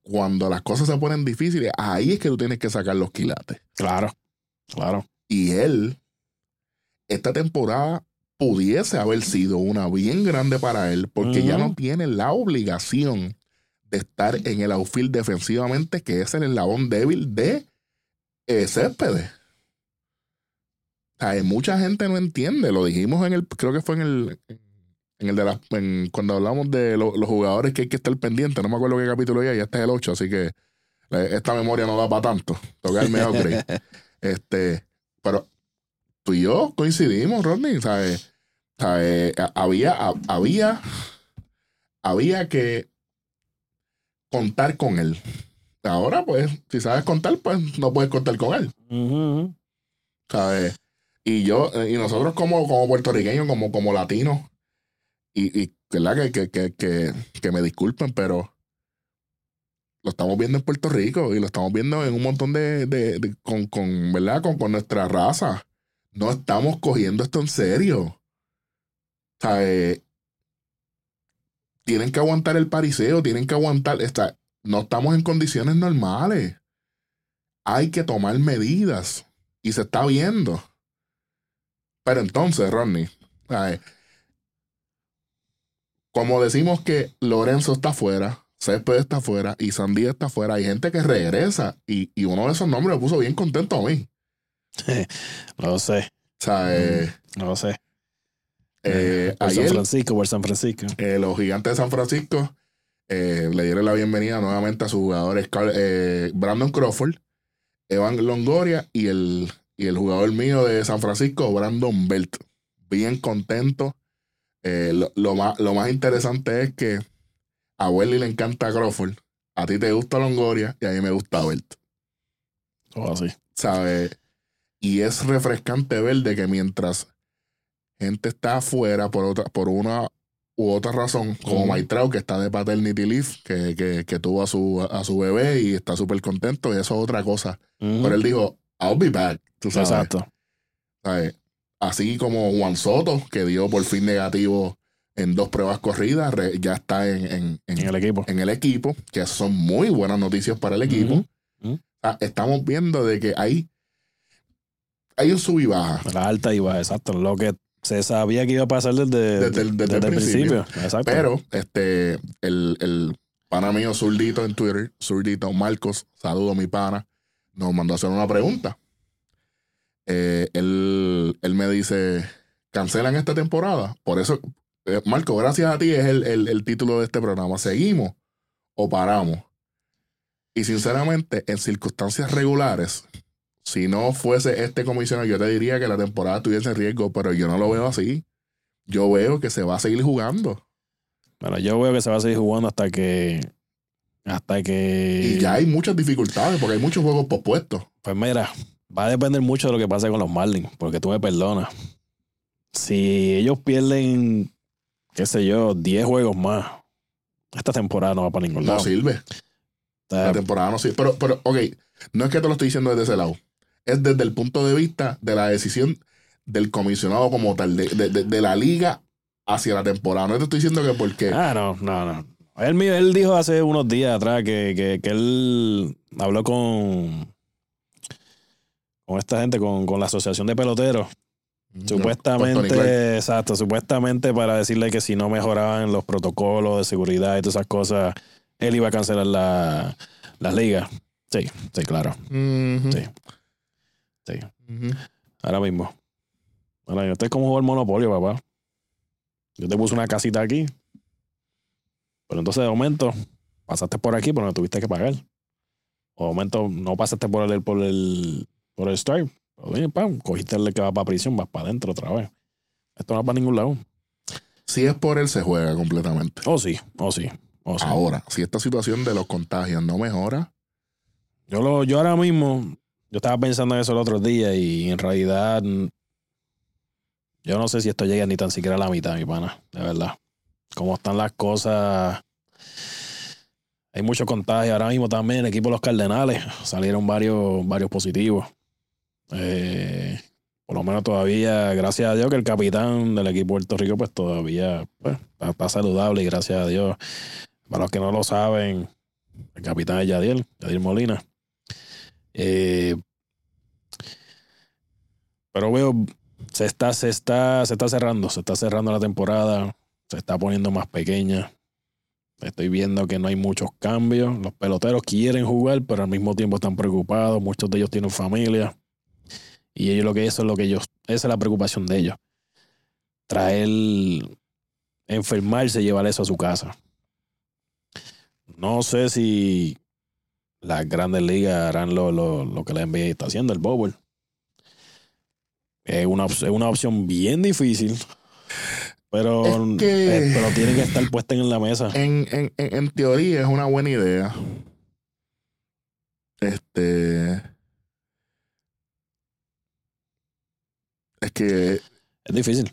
Speaker 1: Cuando las cosas se ponen difíciles, ahí es que tú tienes que sacar los quilates.
Speaker 2: claro, claro.
Speaker 1: Y él, esta temporada pudiese haber sido una bien grande para él, porque ya no tiene la obligación de estar en el outfield defensivamente, que es el eslabón débil de eh, Céspedes. O sea, mucha gente no entiende, lo dijimos en el, creo que fue en el, en el de las, en- cuando hablamos de lo- los jugadores que hay que estar pendientes, no me acuerdo qué capítulo ya, ya este es el 8, así que esta memoria no da para tanto, toca el mejor upgrade. Este, pero tú y yo coincidimos, Rodney, ¿sabes? ¿Sabes? A- Había, había, había que contar con él. Ahora, pues, si sabes contar, pues no puedes contar con él. ¿sabes? Y yo, eh, y nosotros como, como puertorriqueños, como, como latinos, y, y ¿verdad? Que, que, que, que, que me disculpen, pero lo estamos viendo en Puerto Rico y lo estamos viendo en un montón de, de- de- con, con, ¿verdad? Con, con nuestra raza. No estamos cogiendo esto en serio. O sea, eh, tienen que aguantar el pariseo, tienen que aguantar. Esta, no estamos en condiciones normales. Hay que tomar medidas. Y se está viendo. Pero entonces, Ronnie, eh, como decimos que Lorenzo está afuera, Césped está afuera y Sandía está afuera, hay gente que regresa y, y uno de esos nombres me puso bien contento a mí.
Speaker 2: Lo sé,
Speaker 1: O sea, eh,
Speaker 2: lo sé.
Speaker 1: Eh,
Speaker 2: por San Francisco, por San Francisco.
Speaker 1: eh, los gigantes de San Francisco eh, le dieron la bienvenida nuevamente a sus jugadores Carl- eh, Brandon Crawford, Evan Longoria y el, y el jugador mío de San Francisco, Brandon Belt. Bien contento. Lo, lo más, lo más interesante es que a Welly le encanta Crawford, a ti te gusta Longoria y a mí me gusta Belt.
Speaker 2: Todo así.
Speaker 1: ¿sabes? Y es refrescante ver de que mientras gente está afuera por otra, por una u otra razón, como. Maitrao, que está de paternity leave, que, que, que tuvo a su, a su bebé y está súper contento, y eso es otra cosa.
Speaker 2: Ujú.
Speaker 1: Pero él dijo, I'll be back, tú sabes.
Speaker 2: Exacto.
Speaker 1: ¿sabes? Así como Juan Soto, que dio por fin negativo en dos pruebas corridas, ya está en, en- en-
Speaker 2: En el equipo.
Speaker 1: en el equipo, que son muy buenas noticias para el equipo. Estamos viendo de que hay, hay un sub y baja.
Speaker 2: La alta y baja, exacto. Lo que se sabía que iba a pasar desde,
Speaker 1: Desde el- desde el principio.
Speaker 2: Exacto.
Speaker 1: Pero este, el, el pana mío Zurdito en Twitter, Zurdito Marcos, saludo mi pana, nos mandó a hacer una pregunta. Eh, él, él me dice, ¿cancelan esta temporada? Por eso, eh, Marco, gracias a ti es el, el- el título de este programa. ¿Seguimos o paramos? Y sinceramente, en circunstancias regulares, si no fuese este comisionado, yo te diría que la temporada estuviese en riesgo, pero yo no lo veo así. Yo veo que se va a seguir jugando.
Speaker 2: Bueno, yo veo que se va a seguir jugando hasta que. Hasta que.
Speaker 1: Y ya hay muchas dificultades porque hay muchos juegos pospuestos.
Speaker 2: Pues mira, va a depender mucho de lo que pase con los Marlins, porque tú me perdonas. Si ellos pierden, qué sé yo, 10 juegos más, esta temporada no va para ningún
Speaker 1: No
Speaker 2: lado.
Speaker 1: sirve.
Speaker 2: O sea,
Speaker 1: La temporada no sirve. Pero, pero, ok, no es que te lo estoy diciendo desde ese lado. Es desde el punto de vista de la decisión del comisionado como tal, de, de- de- de la liga hacia la temporada. No te estoy diciendo que porque.
Speaker 2: Ah, no, no, no. Él, él dijo hace unos días atrás que, que, que él habló con, con esta gente, con, con la Asociación de Peloteros. Supuestamente, exacto, supuestamente para decirle que si no mejoraban los protocolos de seguridad y todas esas cosas, él iba a cancelar la, las ligas. Sí, sí, claro. Sí. Ahora mismo. Ahora mismo. Esto es como jugar Monopolio, papá. Yo te puse una casita aquí. Pero entonces de momento pasaste por aquí, pero no tuviste que pagar. O de momento no pasaste por el, por el, por el Stripe. Oye, pam, cogiste el que va para prisión, vas para adentro otra vez. Esto no va para ningún lado.
Speaker 1: Si es por él, se juega completamente.
Speaker 2: Oh, sí, oh, sí, oh, sí.
Speaker 1: Ahora, si esta situación de los contagios no mejora,
Speaker 2: Yo, lo, yo ahora mismo, yo estaba pensando en eso el otro día y en realidad yo no sé si esto llega ni tan siquiera a la mitad, mi pana, de verdad. Como están las cosas, hay mucho contagio. Ahora mismo también el equipo de los Cardenales salieron varios, varios positivos. Eh, por lo menos todavía, gracias a Dios que el capitán del equipo de Puerto Rico pues todavía pues, está, está saludable y gracias a Dios. Para los que no lo saben, el capitán es Yadiel, Yadiel Molina. Eh, pero veo, se está, se está, se está cerrando, se está cerrando la temporada, se está poniendo más pequeña. Estoy viendo que no hay muchos cambios. Los peloteros quieren jugar, pero al mismo tiempo están preocupados. Muchos de ellos tienen familia. Y ellos lo que eso es lo que ellos, esa es la preocupación de ellos. Traer, enfermarse y llevar eso a su casa. No sé si las grandes ligas harán lo, lo, lo que la NBA está haciendo, el Bowl. Es una, es una opción bien difícil, pero,
Speaker 1: Es que-
Speaker 2: eh, pero tiene que estar puesta en la mesa.
Speaker 1: en, en, en, en teoría es una buena idea. Este. Es que
Speaker 2: Es difícil.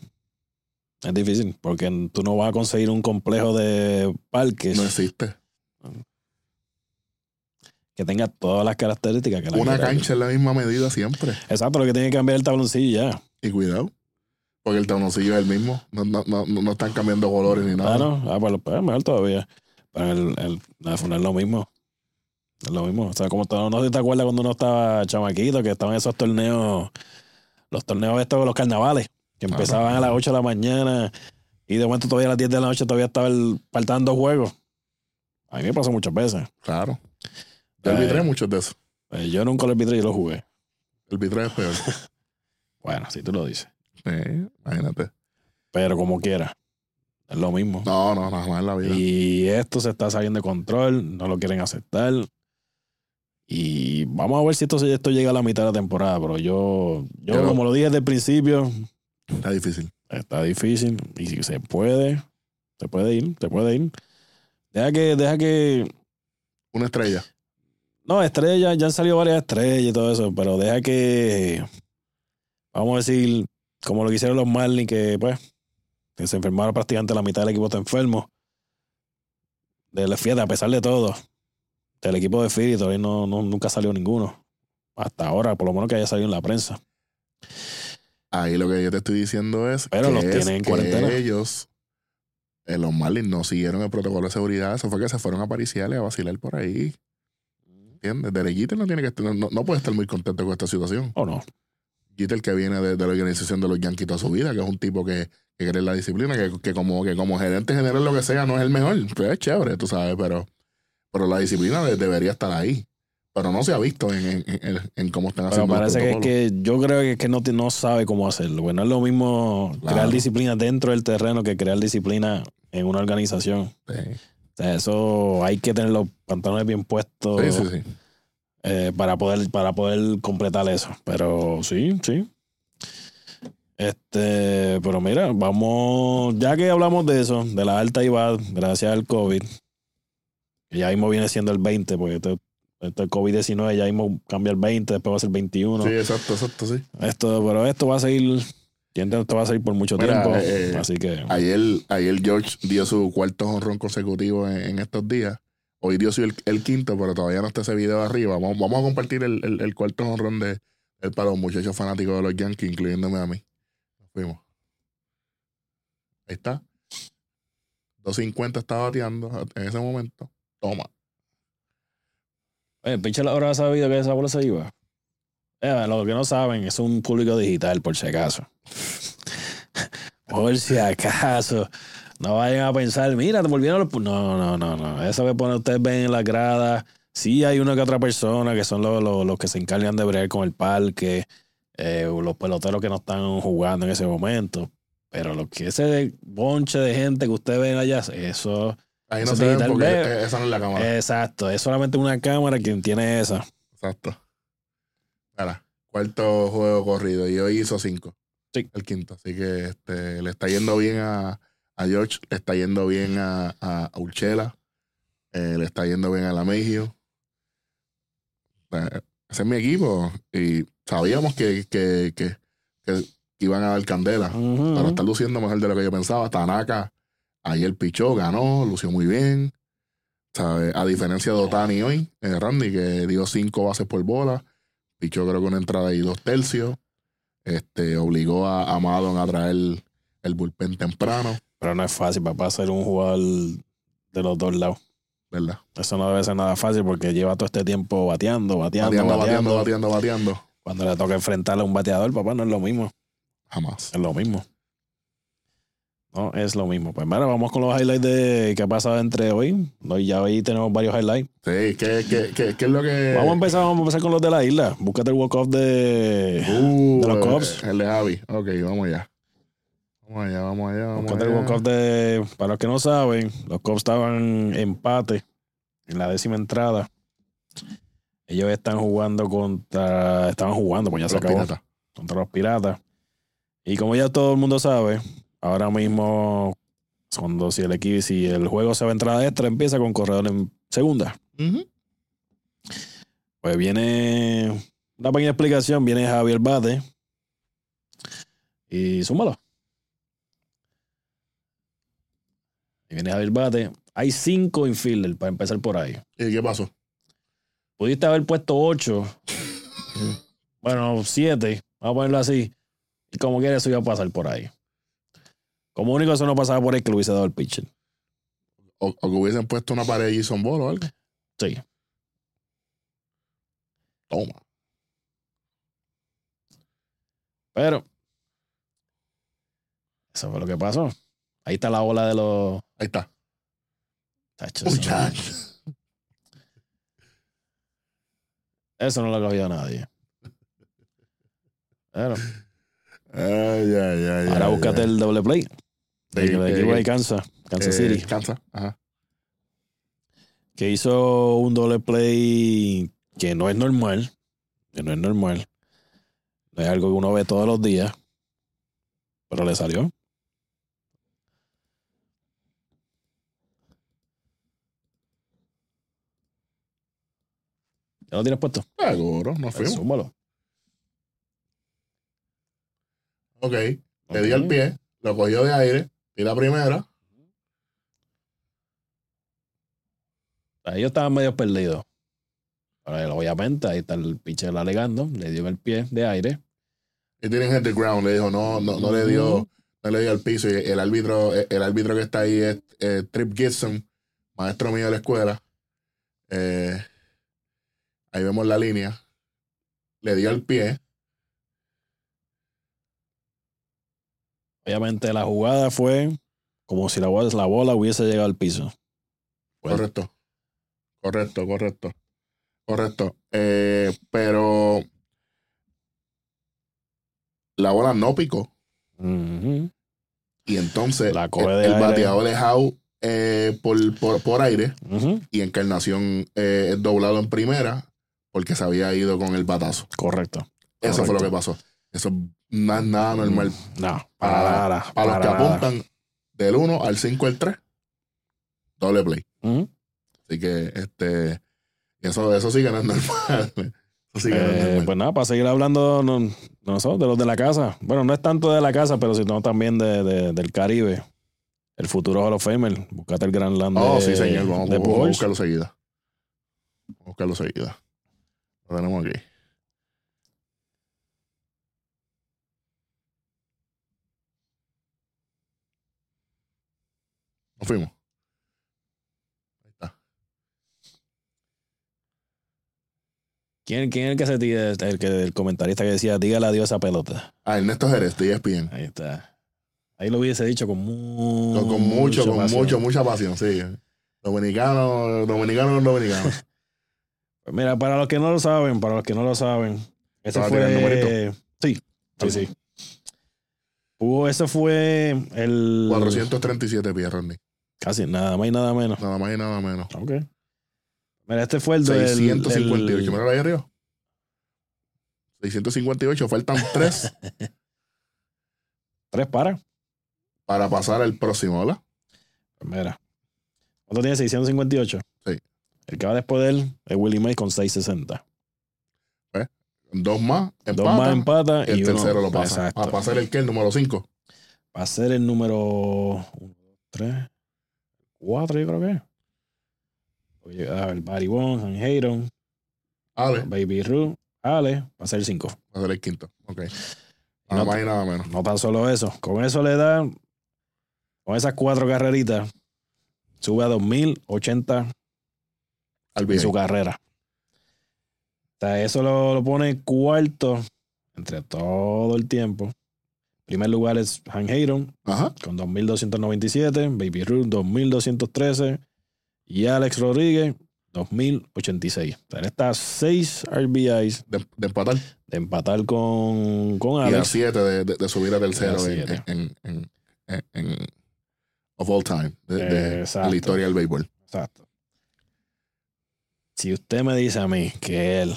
Speaker 2: Es difícil, porque tú no vas a conseguir un complejo de parques
Speaker 1: no existe.
Speaker 2: Que tenga todas las características que la
Speaker 1: Una cancha es la misma medida siempre.
Speaker 2: Exacto, lo que tiene que cambiar el tabloncillo ya.
Speaker 1: Y cuidado. Porque el tabloncillo es el mismo. No, no, no, no están cambiando colores ni nada.
Speaker 2: Ah, no. Ah, pues, pues, mejor todavía. Pero el, el, no es lo mismo. Es lo mismo. O sea, como todo- no sé si te acuerdas cuando uno estaba chamaquito, que estaban esos torneos, los torneos estos, los carnavales, que
Speaker 1: Ajá.
Speaker 2: empezaban a las 8 de la mañana y de momento todavía a las 10 de la noche todavía estaba el, faltando juegos. A mí me pasó muchas veces.
Speaker 1: Claro. Yo
Speaker 2: Eh,
Speaker 1: arbitré muchos de esos.
Speaker 2: Eh, yo nunca lo arbitré y lo jugué.
Speaker 1: El arbitraje es peor.
Speaker 2: Bueno, si tú lo dices.
Speaker 1: Sí, imagínate.
Speaker 2: Pero como quiera. Es lo mismo.
Speaker 1: No, no, nada más en la vida.
Speaker 2: Y esto se está saliendo de control, no lo quieren aceptar. Y vamos a ver si esto, esto llega a la mitad de la temporada, pero yo, yo
Speaker 1: Pero-
Speaker 2: como lo dije desde el principio,
Speaker 1: Está difícil.
Speaker 2: está difícil. Y si se puede, se puede ir, se puede ir. Deja que, deja que.
Speaker 1: Una estrella.
Speaker 2: No, estrellas, ya han salido varias estrellas y todo eso, pero deja que. Vamos a decir, como lo que hicieron los Marlins, que pues, que se enfermaron prácticamente la mitad del equipo está enfermo. De la fiesta, a pesar de todo, del equipo de Philly todavía no, no- nunca salió ninguno. Hasta ahora, por lo menos que haya salido en la prensa.
Speaker 1: Ahí lo que yo te estoy diciendo es
Speaker 2: Pero
Speaker 1: que,
Speaker 2: los tienen en cuarentena.
Speaker 1: ellos eh, los Marlins no siguieron el protocolo de seguridad. Eso fue que se fueron a pariciar y a vacilar por ahí. ¿Entiendes? Derek Jeter no tiene que no, no puede estar muy contento con esta situación.
Speaker 2: ¿O no?
Speaker 1: Jeter que viene de, de la organización de los Yankees toda su vida, que es un tipo que, que cree en la disciplina, que, que como, que como gerente general lo que sea no es el mejor. Pues es chévere, tú sabes, pero, pero la disciplina de- debería estar ahí. Pero no se ha visto en, en, en- en cómo están
Speaker 2: Pero
Speaker 1: haciendo los
Speaker 2: parece que, es que yo creo que, que no, no sabe cómo hacerlo. Bueno, es lo mismo
Speaker 1: Claro.
Speaker 2: crear disciplina dentro del terreno que crear disciplina en una organización.
Speaker 1: Sí,
Speaker 2: sea, eso hay que tener los pantalones bien puestos
Speaker 1: sí, sí. sí.
Speaker 2: eh, para, poder, para poder completar eso. Pero sí, sí. Este, pero mira, vamos, ya que hablamos de eso, de la alta IVA, gracias al COVID, que ya mismo viene siendo el 20, porque esto el COVID-19 ya mismo cambia el 20, después va a ser 21.
Speaker 1: Sí, exacto, exacto, sí.
Speaker 2: Esto, pero esto va a seguir, entiendo que esto va a seguir por mucho
Speaker 1: Mira,
Speaker 2: tiempo.
Speaker 1: eh,
Speaker 2: así que
Speaker 1: Ayer, ayer George dio su cuarto honrón consecutivo en, en estos días. Hoy dio su el, el quinto, pero todavía no está ese video arriba. Vamos, vamos a compartir el, el, el cuarto honrón de él para los muchachos fanáticos de los Yankees, incluyéndome a mí. Nos fuimos. Ahí está. 250 está bateando en ese momento. Toma.
Speaker 2: Oye, el pitcher ahora ha sabido que esa bola se iba. Eh, lo que no saben es un público digital, por si acaso. por si acaso. No vayan a pensar, mira, te volvieron los... pu-". No, no, no, no. Eso que pone, ustedes ven en la grada. Sí hay una que otra persona que son los, los, los que se encargan de bregar con el parque, eh, los peloteros que no están jugando en ese momento. Pero lo que ese bonche de gente que ustedes ven allá, eso...
Speaker 1: Ahí no
Speaker 2: Eso
Speaker 1: se ven porque esa no es la cámara.
Speaker 2: Exacto, es solamente una cámara quien tiene esa.
Speaker 1: Exacto. Ahora, cuarto juego corrido y hoy hizo cinco.
Speaker 2: Sí.
Speaker 1: El quinto. Así que este, le está yendo bien a, a George, le está yendo bien a, a, a Urchela, eh, le está yendo bien a la Megio. Eh, ese es mi equipo y sabíamos que, que, que, que iban a dar candela,
Speaker 2: Ujú.
Speaker 1: pero está luciendo mejor de lo que yo pensaba. Tanaka ayer pichó, ganó, lució muy bien. ¿Sabe? A diferencia de Otani hoy, eh, Randy, que dio cinco bases por bola, pichó creo que una entrada y dos tercios. Este, obligó a, a Maddon a traer el, el bullpen temprano,
Speaker 2: Pero no es fácil, papá, ser un jugador de los dos lados.
Speaker 1: ¿verdad?
Speaker 2: Eso no debe ser nada fácil porque lleva todo este tiempo bateando, bateando,
Speaker 1: Bateando,
Speaker 2: bateando.
Speaker 1: bateando, bateando, bateando.
Speaker 2: Cuando le toca enfrentarle a un bateador, papá, no es lo mismo.
Speaker 1: Jamás.
Speaker 2: Es lo mismo. No, es lo mismo. Pues mira, vamos con los highlights de qué ha pasado entre hoy. Hoy ya hoy tenemos varios highlights.
Speaker 1: Sí, ¿qué, qué, qué, qué es lo que.
Speaker 2: Vamos a empezar, vamos a empezar con los de la isla. Búscate el walk-off de,
Speaker 1: Uh,
Speaker 2: de los
Speaker 1: eh,
Speaker 2: Cubs.
Speaker 1: El de Javi. Ok, vamos allá. Vamos allá, vamos allá, vamos
Speaker 2: Búscate el walk-off de. Para los que no saben, los Cubs estaban empate en la décima entrada. Ellos están jugando contra. Estaban jugando, pues ya se acabó.
Speaker 1: piratas.
Speaker 2: Contra los piratas. Y como ya todo el mundo sabe, ahora mismo, cuando si el equipo, si el juego se va a entrada extra, empieza con corredor en segunda. Pues viene una pequeña explicación, viene Javier Bate. Y súmalo. Y viene Javier Bate. Hay cinco infielder para empezar por ahí.
Speaker 1: ¿Y qué pasó?
Speaker 2: Pudiste haber puesto ocho. bueno, siete. Vamos a ponerlo así. Y como quiera, eso iba a pasar por ahí. Como único, eso no pasaba por ahí que lo hubiese dado el pitcher.
Speaker 1: O, o que hubiesen puesto una pared de Jason Ball o algo.
Speaker 2: Sí.
Speaker 1: Toma.
Speaker 2: Pero. Eso fue lo que pasó. Ahí está la ola de los.
Speaker 1: Ahí está.
Speaker 2: Tacho, eso,
Speaker 1: Muchacho.
Speaker 2: eso no lo cogió nadie. Pero,
Speaker 1: Ay, ay, ay.
Speaker 2: ahora búscate el doble play.
Speaker 1: De- de-
Speaker 2: equipo de Kansas, Kansas
Speaker 1: eh,
Speaker 2: City.
Speaker 1: Kansas, ajá.
Speaker 2: que hizo un doble play que no es normal, que no es normal, no es algo que uno ve todos los días, pero le salió. ¿Ya lo tienes puesto?
Speaker 1: Seguro, nos
Speaker 2: Pues
Speaker 1: fuimos.
Speaker 2: súmalo.
Speaker 1: Ok. Le dio el pie, lo cogió de aire, y la primera.
Speaker 2: Ellos estaban medio perdidos. Pero obviamente ahí está el pitcher alegando, le dio en el pie de aire.
Speaker 1: Y tienen the ground. Le dijo, no, no, no le dio, no le dio al piso. Y el árbitro, el árbitro que está ahí es eh, Trip Gibson, maestro mío de la escuela. Eh, ahí vemos la línea. Le dio al pie.
Speaker 2: Obviamente la jugada fue como si la bola, la bola hubiese llegado al piso. Pues,
Speaker 1: Correcto. Correcto, correcto. Correcto. Eh, pero la bola no picó. Y entonces
Speaker 2: La
Speaker 1: el, el bateador es out eh, por, por, por aire y Encarnación eh, es doblado en primera porque se había ido con el batazo.
Speaker 2: Correcto.
Speaker 1: Eso fue lo que pasó. Eso no es nada normal.
Speaker 2: No,
Speaker 1: Para,
Speaker 2: para nada.
Speaker 1: para los que apuntan del 1 al 5 al 3, doble play.
Speaker 2: Ujú.
Speaker 1: Así que este eso, eso sí que no es normal. Eso sí que no es
Speaker 2: Eh,
Speaker 1: normal.
Speaker 2: pues nada, para seguir hablando no, nosotros, de los de la casa. Bueno, no es tanto de la casa, pero sino también de, de- del Caribe. El futuro Hall of Famer. Buscate el Gran Land
Speaker 1: Oh,
Speaker 2: de,
Speaker 1: sí, señor. Vamos,
Speaker 2: de
Speaker 1: vamos a buscarlo seguida. Vamos a buscarlo seguida. Lo tenemos aquí. Nos fuimos. Ahí está.
Speaker 2: ¿Quién, ¿Quién es el que se tira? El, que, el comentarista que decía, dígale adiós a pelota.
Speaker 1: Ah, Ernesto Jerez, de ESPN.
Speaker 2: Ahí está. Ahí lo hubiese dicho con, mu-
Speaker 1: Con, con mucho, con
Speaker 2: pasión.
Speaker 1: mucho, mucha pasión, sí. Dominicano, dominicano, dominicano.
Speaker 2: Pues Mira, para los que no lo saben, para los que no lo saben, ese
Speaker 1: ¿Te va a tirar el
Speaker 2: fue. Sí, sí, sí. Hubo, ese fue el.
Speaker 1: 437 pies, Rodney.
Speaker 2: Casi nada más y nada menos.
Speaker 1: Nada más y nada menos.
Speaker 2: Ok. Mira, este fue el del.
Speaker 1: 658.
Speaker 2: el-
Speaker 1: Mira ahí arriba. 658. Faltan tres
Speaker 2: tres para.
Speaker 1: para pasar al próximo, ¿verdad?
Speaker 2: Pues mira. ¿Cuánto tiene? 658.
Speaker 1: Sí.
Speaker 2: El que va después de él es Willie May con 660.
Speaker 1: Dos más, empata.
Speaker 2: Dos más empata
Speaker 1: el
Speaker 2: y uno-
Speaker 1: tercero lo pasa.
Speaker 2: Exacto.
Speaker 1: Para pasar el que, el número 5.
Speaker 2: Va a ser el número 3, 4, yo creo que. Oye, a ver, Barry Bonds, Han Hayden,
Speaker 1: Ale,
Speaker 2: Baby Ruth, Ale, va a ser el 5.
Speaker 1: va a ser el quinto. Ok. Nada
Speaker 2: no,
Speaker 1: más y nada menos.
Speaker 2: no tan solo eso, con eso le da, con esas cuatro carreritas, sube a 2080
Speaker 1: Al
Speaker 2: en su carrera. O sea, eso lo, lo pone cuarto entre todo el tiempo. Primer lugar es Han
Speaker 1: Ajá.
Speaker 2: con 2.297, Baby Ruth 2.213 y Alex Rodríguez 2.086. O sea, está a 6 RBIs
Speaker 1: De, de empatar.
Speaker 2: de empatar con, con
Speaker 1: Y a
Speaker 2: Alex.
Speaker 1: 7 de, de, de subir a tercero en, en, en, en- en- of all time. De, la historia del béisbol.
Speaker 2: Exacto. Si usted me dice a mí que él,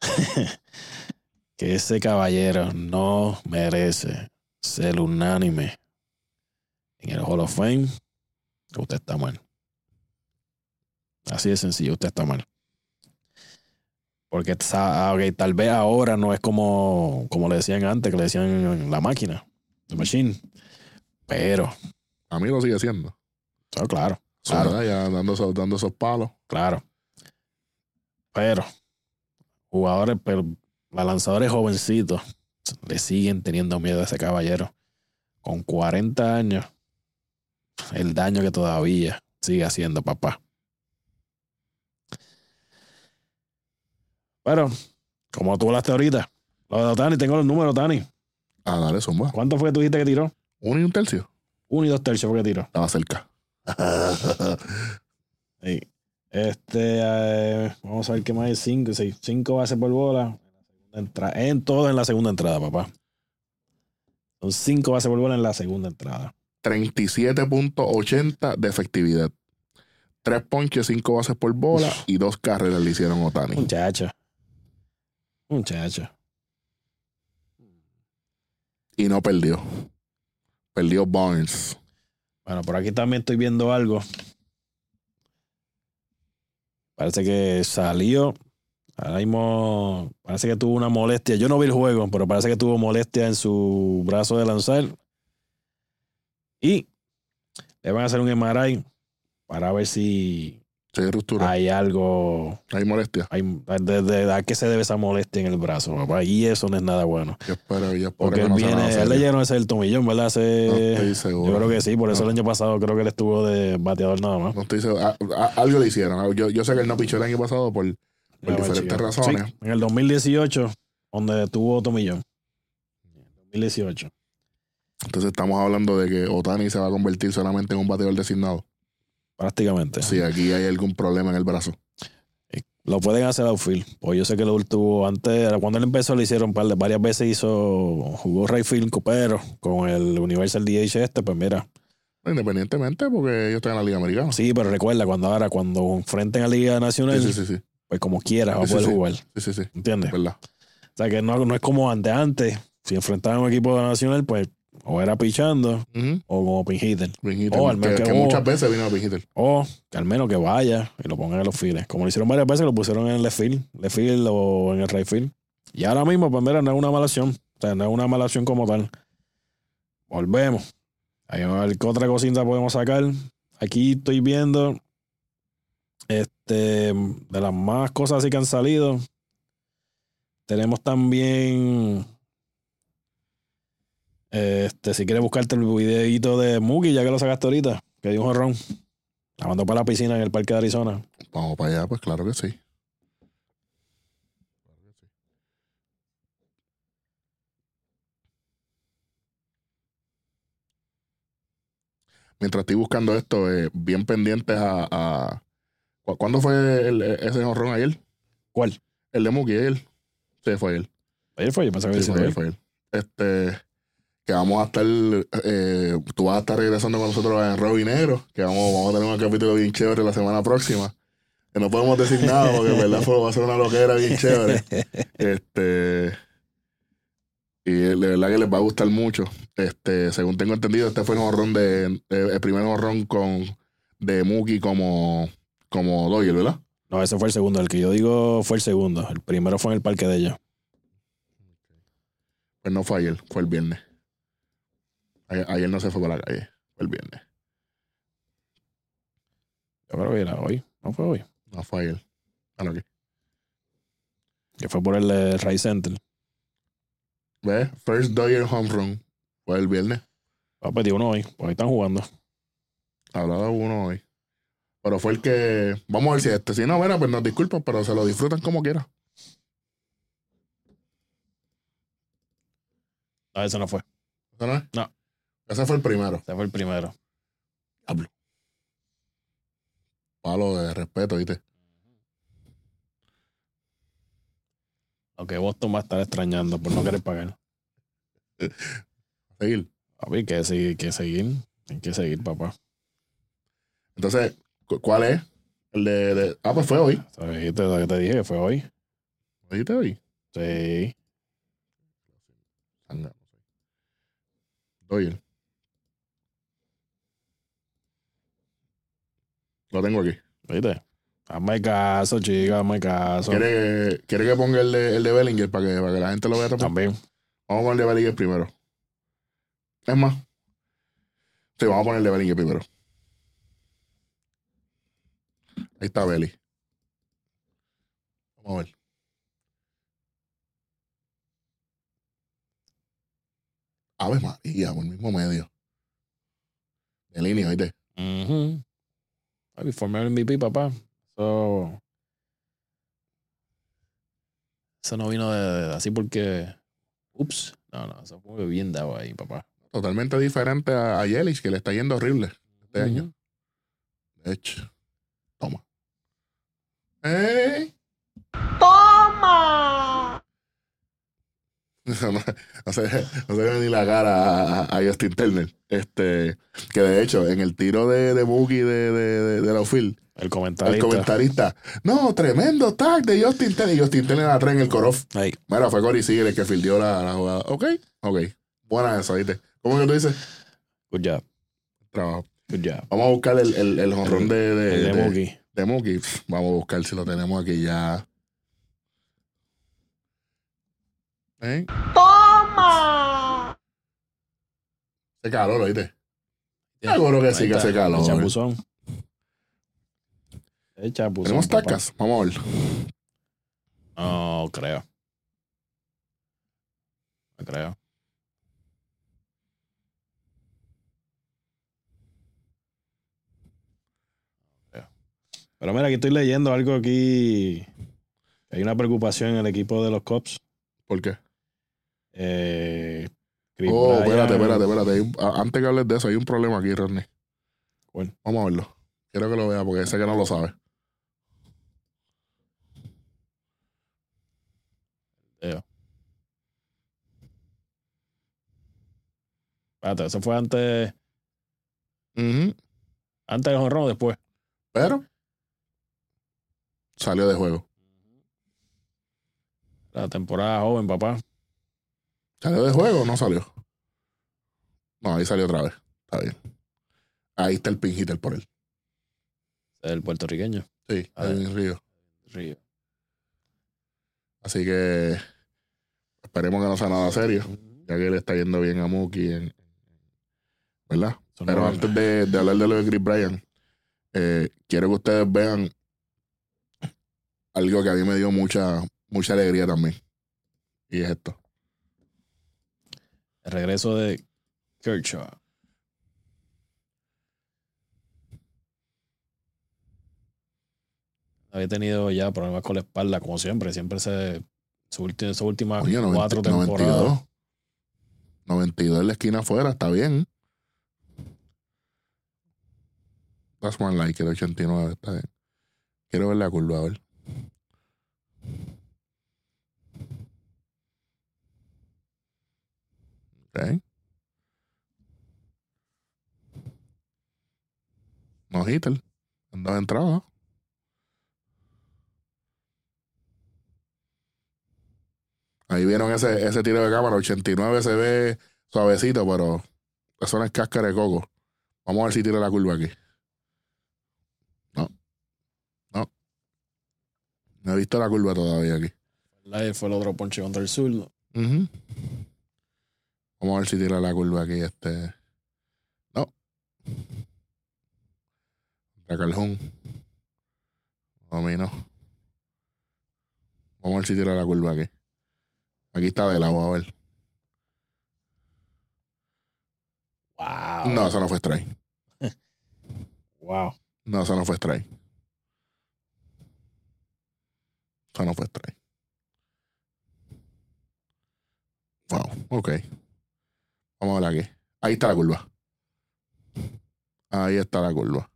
Speaker 2: que ese caballero no merece ser unánime en el Hall of Fame, usted está mal. Así de sencillo, usted está mal. Porque ah, tal vez ahora no es como, como le decían antes, que le decían la máquina, the machine. Pero,
Speaker 1: A mí lo sigue siendo.
Speaker 2: oh, claro, Claro.
Speaker 1: ya dando esos, dando esos palos.
Speaker 2: claro. Pero, jugadores, pero lanzadores jovencitos le siguen teniendo miedo a ese caballero. Con 40 años, el daño que todavía sigue haciendo papá. Pero, como tú hablaste ahorita, lo de Tani, tengo los números, Tani.
Speaker 1: Ah, dale, zumba.
Speaker 2: ¿Cuánto fue que tú dijiste que tiró?
Speaker 1: Uno y un tercio.
Speaker 2: Uno y dos tercios fue que tiró.
Speaker 1: Estaba cerca.
Speaker 2: Sí. Este, eh, vamos a ver qué más hay. Cinco, sí, cinco bases por bola. Entra- en todo en la segunda entrada, papá. Son cinco bases por bola en la segunda entrada.
Speaker 1: 37.80 de efectividad. Tres ponches, cinco bases por bola y dos carreras le hicieron Otani.
Speaker 2: Muchacho. Muchacho.
Speaker 1: Y no perdió. Perdió Barnes.
Speaker 2: Bueno, por aquí también estoy viendo algo. Parece que salió. Ahora mismo parece que tuvo una molestia. Yo no vi el juego, pero parece que tuvo molestia en su brazo de lanzar. Y le van a hacer un MRI para ver si, hay algo,
Speaker 1: Hay molestia.
Speaker 2: hay, de, de- ¿a qué se debe esa molestia en el brazo, papá? Y eso no es nada bueno.
Speaker 1: Yo espero, yo espero
Speaker 2: Porque
Speaker 1: que no
Speaker 2: viene, él le llegaron ese el tomillón, ¿verdad? Hace,
Speaker 1: No estoy seguro.
Speaker 2: yo creo que sí, por eso
Speaker 1: No.
Speaker 2: el año pasado creo que él estuvo de bateador nada más.
Speaker 1: No estoy seguro. A- a- algo le hicieron. Yo, yo sé que él no pichó el año pasado por, por diferentes
Speaker 2: chico.
Speaker 1: razones.
Speaker 2: Sí, en el 2018, donde tuvo tomillón. 2018.
Speaker 1: Entonces estamos hablando de que Otani se va a convertir solamente en un bateador designado.
Speaker 2: Prácticamente.
Speaker 1: Si aquí hay algún problema en el brazo.
Speaker 2: Lo pueden hacer outfield. Pues yo sé que lo tuvo antes, cuando él empezó, le hicieron par de varias veces hizo, jugó right field, pero con el Universal DH este, pues mira.
Speaker 1: Independientemente, porque yo estoy en la Liga Americana.
Speaker 2: Sí, pero recuerda, cuando ahora, cuando enfrenten a Liga Nacional,
Speaker 1: Sí, sí, sí.
Speaker 2: Pues como quiera va a poder jugar.
Speaker 1: Sí, sí, sí.
Speaker 2: ¿Entiendes?
Speaker 1: ¿Verdad?
Speaker 2: O sea que no, no es como antes. Antes, si enfrentaban a un equipo nacional, pues o era pichando o como pin hitter.
Speaker 1: Pin hitter,
Speaker 2: Oh, al menos
Speaker 1: que,
Speaker 2: que-
Speaker 1: que muchas veces vino a Pin hitter.
Speaker 2: O que al menos que vaya y lo pongan en los files. Como lo hicieron varias veces, lo pusieron en el left field, left field o en el right field. Y ahora mismo, pues mira, no es una mala opción. O sea, no es una mala opción como tal. Volvemos. Qué otra cosita podemos sacar. Aquí estoy viendo este de las más cosas así que han salido. Tenemos también este, si quieres buscarte el videito de Mookie, ya que lo sacaste ahorita, que dio un jorrón. La mandó para la piscina en el parque de Arizona.
Speaker 1: Vamos para allá, pues claro que sí. Mientras estoy buscando esto, eh, bien pendientes a, a- ¿cu- ¿Cuándo fue el- ese honrón ayer?
Speaker 2: ¿Cuál?
Speaker 1: El de Mookie ayer. Sí, fue él.
Speaker 2: Ayer fue, yo pensaba que
Speaker 1: Sí, fue él,
Speaker 2: él.
Speaker 1: fue él. Este, que vamos a estar, eh, tú vas a estar regresando con nosotros en Rojo y Negro, que vamos, vamos a tener un capítulo bien chévere la semana próxima. Que no podemos decir nada porque en verdad fue, va a ser una loquera bien chévere. Este, y de verdad que les va a gustar mucho. Este, según tengo entendido, este fue el honrón de, el primer honrón con de Mookie como, como Doyle, ¿verdad?
Speaker 2: No, ese fue el segundo. El que yo digo fue el segundo. El primero fue en el parque de ellos.
Speaker 1: Pues no fue ayer, fue el viernes. Ayer, ayer no se fue para la calle, fue el viernes.
Speaker 2: Yo creo que era hoy. No fue hoy.
Speaker 1: No fue ayer. Bueno, aquí.
Speaker 2: Que fue por el eh, Ray Center.
Speaker 1: ¿Ves? First Dodger Home Run. Fue el viernes.
Speaker 2: Va a pedir uno hoy. Pues ahí están jugando.
Speaker 1: Hablaba uno hoy. Pero fue el que. Vamos a ver si este. Si no, mira, pues nos disculpan, pero se lo disfrutan como quiera.
Speaker 2: No, ese no fue.
Speaker 1: ¿Eso no es?
Speaker 2: No.
Speaker 1: Ese fue el primero.
Speaker 2: Ese fue el primero.
Speaker 1: Palo de respeto, ¿viste?
Speaker 2: Aunque Boston va a estar extrañando por no querer pagar.
Speaker 1: Seguir.
Speaker 2: Papi, que seguir, que seguir. Hay que seguir, papá.
Speaker 1: Entonces, ¿cuál es? El de. de- ah, pues fue hoy.
Speaker 2: Te, te, te dije que fue hoy.
Speaker 1: ¿Lo dijiste hoy?
Speaker 2: Sí.
Speaker 1: Dodger. Lo tengo aquí.
Speaker 2: ¿Viste? Hazme caso, chica, hazme caso.
Speaker 1: ¿Quiere, quiere que ponga el de, el de Bellinger para que, para que la gente lo vea también?
Speaker 2: También.
Speaker 1: Vamos a poner el de Bellinger primero. Es más. Sí, vamos a poner el de Bellinger primero. Ahí está Belly. Vamos a ver. Ave María, por el mismo medio. De línea, ¿viste?
Speaker 2: Mhm. Papi, formé MVP, papá. Eso. Eso no vino de, de- así porque. Ups. No, no, eso fue bien dado ahí, papá.
Speaker 1: Totalmente diferente a, a Yelich, que le está yendo horrible este año. De hecho. Toma. ¡Ey!
Speaker 3: ¡Toma!
Speaker 1: No, se, no se ve ni la cara a, Justin Turner. Este, que de hecho, en el tiro de, de Boogie de, de, de, de la outfield,
Speaker 2: El
Speaker 1: el
Speaker 2: comentarista.
Speaker 1: comentarista, no, tremendo tag de Justin Turner. Y Justin Turner atrás en el corof.
Speaker 2: Ahí.
Speaker 1: Mira, fue Corey Seager el que fildeó la, la jugada. Ok, ok. Buena esa, ¿viste? ¿Cómo que tú dices?
Speaker 2: Good job.
Speaker 1: Trabajo.
Speaker 2: Good job.
Speaker 1: Vamos a buscar el, el, el jonrón de, de,
Speaker 2: El de
Speaker 1: de-
Speaker 2: Mookie.
Speaker 1: de Mookie. Pff, Vamos a buscar si lo tenemos aquí ya. ¿Eh?
Speaker 3: ¡Toma!
Speaker 1: Hace calor, ¿oíste? Seguro que sí que hace calor.
Speaker 2: el chapuzón. Es chapuzón,
Speaker 1: ¿Tenemos
Speaker 2: papá.
Speaker 1: tacas? Vamos a ver.
Speaker 2: No creo. No. Creo. Pero mira, aquí estoy leyendo algo aquí. Hay una preocupación en el equipo de los Cops.
Speaker 1: ¿Por qué?
Speaker 2: Eh, Chris
Speaker 1: Oh,
Speaker 2: Bryant-
Speaker 1: espérate, espérate, espérate. Hay un- a- antes que hables de eso, hay un problema aquí, Rodney.
Speaker 2: ¿Cuál?
Speaker 1: Vamos a verlo. Quiero que lo vea porque sé que no lo sabe.
Speaker 2: Espérate, eso fue antes,
Speaker 1: Ujú.
Speaker 2: antes del jonrón o después.
Speaker 1: Pero salió de juego.
Speaker 2: La temporada joven, papá.
Speaker 1: ¿Salió de juego o no salió? No, ahí salió otra vez. Está bien. Ahí está el pin hitter por él.
Speaker 2: El puertorriqueño.
Speaker 1: Sí,
Speaker 2: Ah.
Speaker 1: Edwin Río.
Speaker 2: Río.
Speaker 1: Así que esperemos que no sea nada serio, ya que le está yendo bien a Mookie, en- ¿verdad? Pero antes de, de hablar de lo de Chris Bryan, eh, quiero que ustedes vean algo que a mí me dio mucha, mucha alegría también. Y es esto.
Speaker 2: El regreso de Kershaw. Había tenido ya problemas con la espalda, como siempre. Siempre se. Su ulti- Sus últimas
Speaker 1: Oye, 90
Speaker 2: cuatro temporadas.
Speaker 1: 92. 92 en la esquina afuera, está bien. That's one like it, 89, está bien. Quiero ver la curva, a ver. Ok. No hitter. Andaba entrada. Ahí vieron ese, ese tiro de cámara, 89 se ve suavecito, pero eso no es cáscara de coco. Vamos a ver si tira la curva aquí. No. No. No he visto la curva todavía aquí.
Speaker 2: Live fue el otro ponche contra el zurdo.
Speaker 1: Ujú. Vamos a ver si tira la curva aquí. Este. No. La Calhoun. A mí no. Vamos a ver si tira la curva aquí. Aquí está de lado, a ver.
Speaker 2: Wow.
Speaker 1: No, eso no fue strike.
Speaker 2: Wow.
Speaker 1: No, eso no fue strike. Eso no fue strike. Wow, ok. Vamos a ver aquí. Ahí está la curva. Ahí está la curva.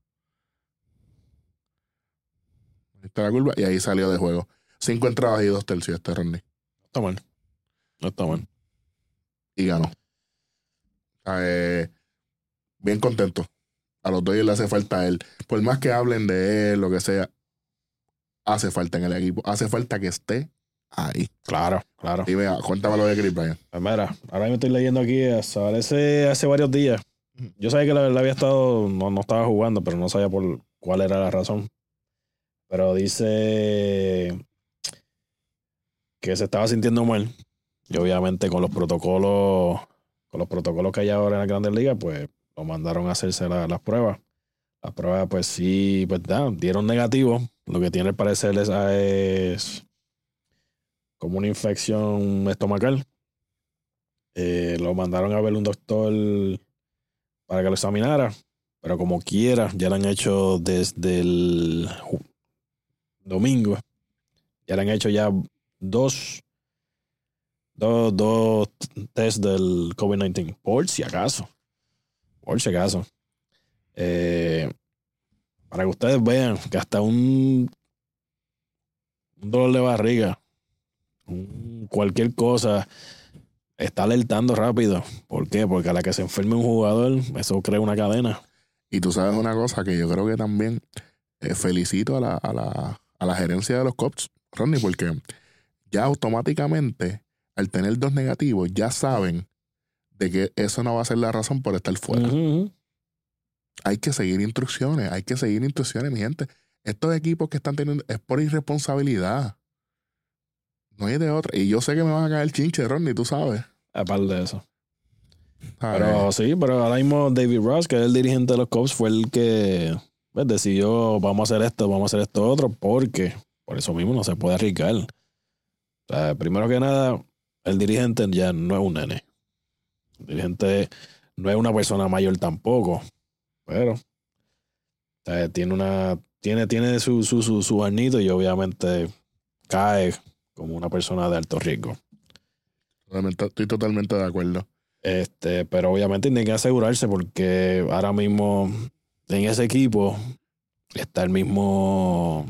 Speaker 1: Ahí está la curva y ahí salió de juego. Cinco entradas y dos tercios este.
Speaker 2: No está mal. No está mal.
Speaker 1: Y ganó. O sea, eh, bien contento. A los Dodgers le hace falta a él. Por más que hablen de él, lo que sea, hace falta en el equipo. Hace falta que esté ahí.
Speaker 2: Claro, claro.
Speaker 1: Y vea, cuéntame lo de Chris Bryant.
Speaker 2: Pues mira, ahora me estoy leyendo aquí, hasta hace, hace varios días. Yo sabía que la verdad había estado, no, no estaba jugando, pero no sabía por cuál era la razón. Pero dice que se estaba sintiendo mal. Y obviamente con los protocolos, con los protocolos que hay ahora en la Grandes Ligas, pues lo mandaron a hacerse la- las pruebas. Las pruebas, pues sí, pues da, dieron negativo. Lo que tiene al parecer es, es como una infección estomacal. Eh, lo mandaron a ver un doctor para que lo examinara. Pero como quiera, ya lo han hecho desde el domingo. Ya le han hecho ya dos, dos, dos test del COVID-19. Por si acaso. Por si acaso. Eh, para que ustedes vean que hasta un, un dolor de barriga, un- cualquier cosa, está alertando rápido. ¿Por qué? Porque a la que se enferme un jugador, eso crea una cadena.
Speaker 1: Y tú sabes una cosa que yo creo que también eh, felicito a la, a, la, a la gerencia de los Cops, Ronnie, porque ya automáticamente, al tener dos negativos, ya saben de que eso no va a ser la razón por estar fuera. Hay que seguir instrucciones, hay que seguir instrucciones, mi gente. Estos equipos que están teniendo es por irresponsabilidad. No hay de otra. Y yo sé que me van a caer chinche, Ronnie, tú sabes.
Speaker 2: Aparte de eso. Pero sí, pero ahora mismo David Ross, que es el dirigente de los Cubs, fue el que pues decidió, vamos a hacer esto, vamos a hacer esto otro, porque por eso mismo no se puede arriesgar. O sea, primero que nada, el dirigente ya no es un nene. El dirigente no es una persona mayor tampoco, pero sea, tiene una tiene, tiene su, su, su, su arnito y obviamente cae como una persona de alto riesgo.
Speaker 1: Totalmente- estoy totalmente de acuerdo.
Speaker 2: Este, pero obviamente tiene que asegurarse porque ahora mismo en ese equipo está el mismo,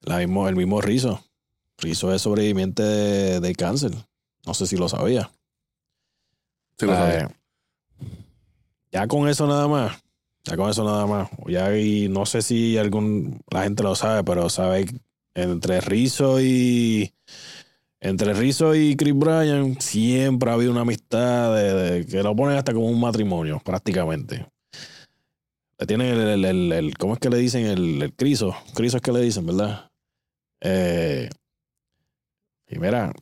Speaker 2: la mismo el mismo Rizzo. Rizzo es sobreviviente de, de cáncer. No sé si lo sabía.
Speaker 1: Sí, lo
Speaker 2: Eh,
Speaker 1: sabía.
Speaker 2: Ya con eso nada más. Ya con eso nada más. Ya y no sé si algún la gente lo sabe, pero sabe entre Rizzo y entre Rizzo y Chris Bryan siempre ha habido una amistad que lo ponen hasta como un matrimonio, prácticamente. Le tienen el- el- ¿cómo es que le dicen? El, el criso. Criso es que le dicen, ¿verdad? Eh, y mira,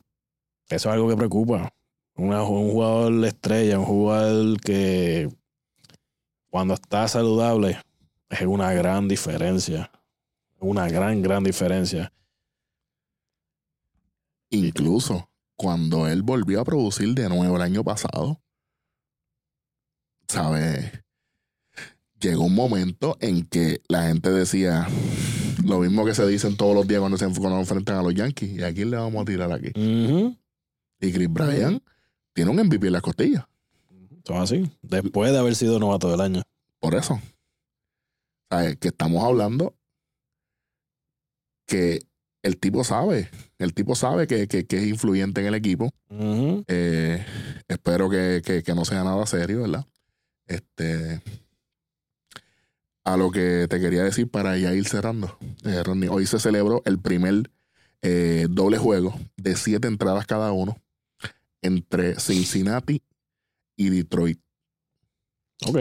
Speaker 2: eso es algo que preocupa. Una- un jugador estrella, un jugador que cuando está saludable es una gran diferencia. Una gran, gran diferencia.
Speaker 1: Incluso cuando él volvió a producir de nuevo el año pasado, ¿sabes? Llegó un momento en que la gente decía lo mismo que se dicen todos los días cuando se cuando enfrentan a los Yankees. ¿Y a quién le vamos a tirar aquí? Y Chris Bryan tiene un MVP en las costillas.
Speaker 2: Son así. Después de haber sido novato del año.
Speaker 1: Por eso. ¿Sabes? Que estamos hablando que el tipo sabe. El tipo sabe que, que- que es influyente en el equipo. Eh, espero que, que- que no sea nada serio, ¿verdad? Este. A lo que te quería decir para ya ir cerrando. Eh, Ronnie, hoy se celebró el primer eh, doble juego de siete entradas cada uno entre Cincinnati y Detroit.
Speaker 2: Ok.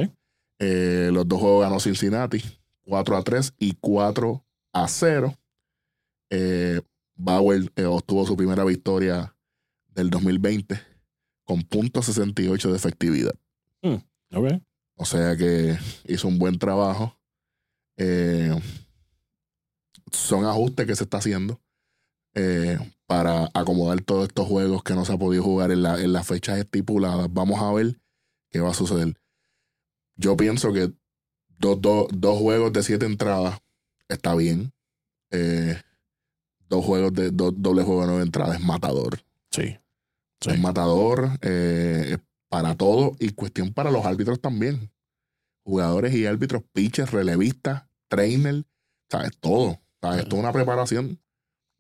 Speaker 1: Eh, los dos juegos ganó Cincinnati, 4 a 3 y 4 a 0. Eh, Bauer eh, obtuvo su primera victoria del 2020 con .68 de efectividad.
Speaker 2: Ok.
Speaker 1: O sea que hizo un buen trabajo. Eh, son ajustes que se está haciendo eh, para acomodar todos estos juegos que no se ha podido jugar en, la- en las fechas estipuladas. Vamos a ver qué va a suceder. Yo pienso que dos, dos- dos juegos de siete entradas está bien. Eh, dos juegos de dos, doble juego de nueve entradas es matador.
Speaker 2: Sí. Sí.
Speaker 1: Es matador eh, para todo y cuestión para los árbitros también. Jugadores y árbitros, pitchers, relevistas, trainer, ¿sabes? Todo. ¿Sabes? Toda una preparación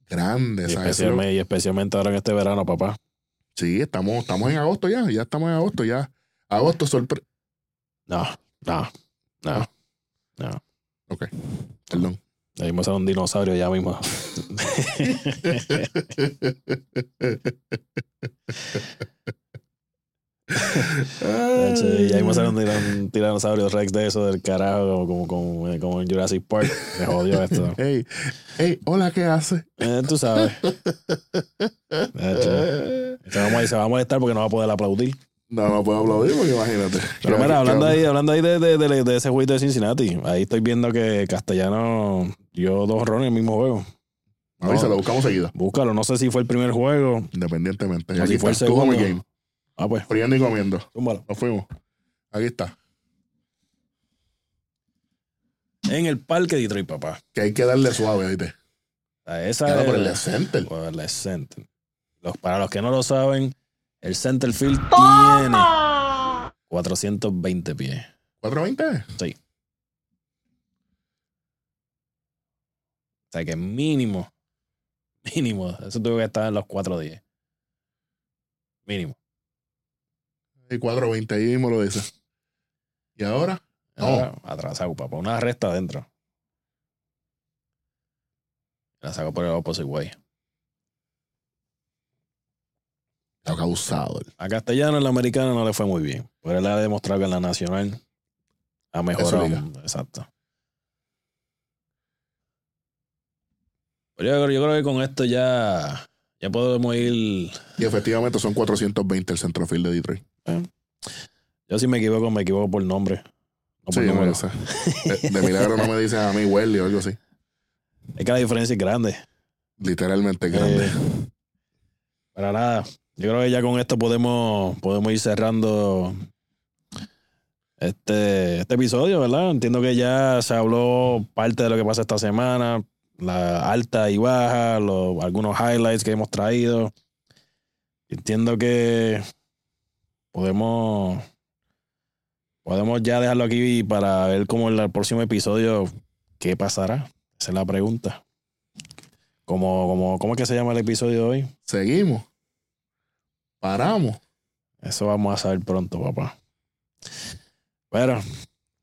Speaker 1: grande,
Speaker 2: Y
Speaker 1: ¿sabes?
Speaker 2: especialmente, y especialmente ahora en este verano, papá.
Speaker 1: Sí, estamos, estamos en agosto ya, ya estamos en agosto ya. Agosto sorpre...
Speaker 2: No, no, no. No.
Speaker 1: Ok, perdón.
Speaker 2: Ahí me sale un dinosaurio ya mismo. Y ahí me sale un, tiran- un tiranosaurio rex de eso del carajo, como, como, como, como en Jurassic Park. Me jodió esto.
Speaker 1: Hey, hey, hola, ¿qué hace?
Speaker 2: Eh, tú sabes. Hacho. Se vamos, a, se va a molestar porque no va a poder aplaudir.
Speaker 1: No, no puedo aplaudir porque imagínate.
Speaker 2: Pero
Speaker 1: ¿Qué-
Speaker 2: mira, hablando ahí, hablando ahí de, de, de- de ese jueguito de Cincinnati, ahí estoy viendo que Castellano dio dos rones en el mismo juego.
Speaker 1: A ver, se lo buscamos seguida,
Speaker 2: Búscalo, no sé si fue el primer juego.
Speaker 1: independientemente.
Speaker 2: O si fue el segundo.
Speaker 1: game.
Speaker 2: Ah, pues,
Speaker 1: Friendo y comiendo.
Speaker 2: túmbalo.
Speaker 1: Nos fuimos. Aquí está.
Speaker 2: En el parque de Detroit, papá.
Speaker 1: Que hay que darle suave, ¿viste?
Speaker 2: A esa es-
Speaker 1: por el center.
Speaker 2: por el center. Los, para los que no lo saben, el center field tiene
Speaker 3: Toma.
Speaker 2: 420 pies.
Speaker 1: 420.
Speaker 2: Sí. O sea que mínimo, mínimo, eso tuvo que estar en los 410. Mínimo.
Speaker 1: Y 420, ahí mismo lo dice. Y ahora, No.
Speaker 2: Ahora, atrasado, papá. Una resta adentro. La sacó por el opposite way.
Speaker 1: está causado.
Speaker 2: A Castellano en la americana no le fue muy bien. Pero él ha demostrado que en la nacional ha mejorado. Exacto. Pero yo, yo creo que con esto ya, ya podemos ir.
Speaker 1: Y efectivamente son 420 el centrofield de Detroit.
Speaker 2: Yo si me equivoco, me equivoco por nombre. no por
Speaker 1: Sí,
Speaker 2: número.
Speaker 1: De, de milagro no me dices a mí Welly o algo así.
Speaker 2: Es que la diferencia es grande.
Speaker 1: Literalmente grande.
Speaker 2: Eh, Para nada. Yo creo que ya con esto podemos, podemos ir cerrando este, este episodio, ¿verdad? Entiendo que ya se habló parte de lo que pasa esta semana, la alta y baja, los, algunos highlights que hemos traído. Entiendo que podemos, podemos ya dejarlo aquí para ver cómo en el próximo episodio qué pasará. Esa es la pregunta. Como, como, ¿Cómo es que se llama el episodio de hoy?
Speaker 1: Seguimos. Paramos.
Speaker 2: Eso vamos a saber pronto, papá. Bueno,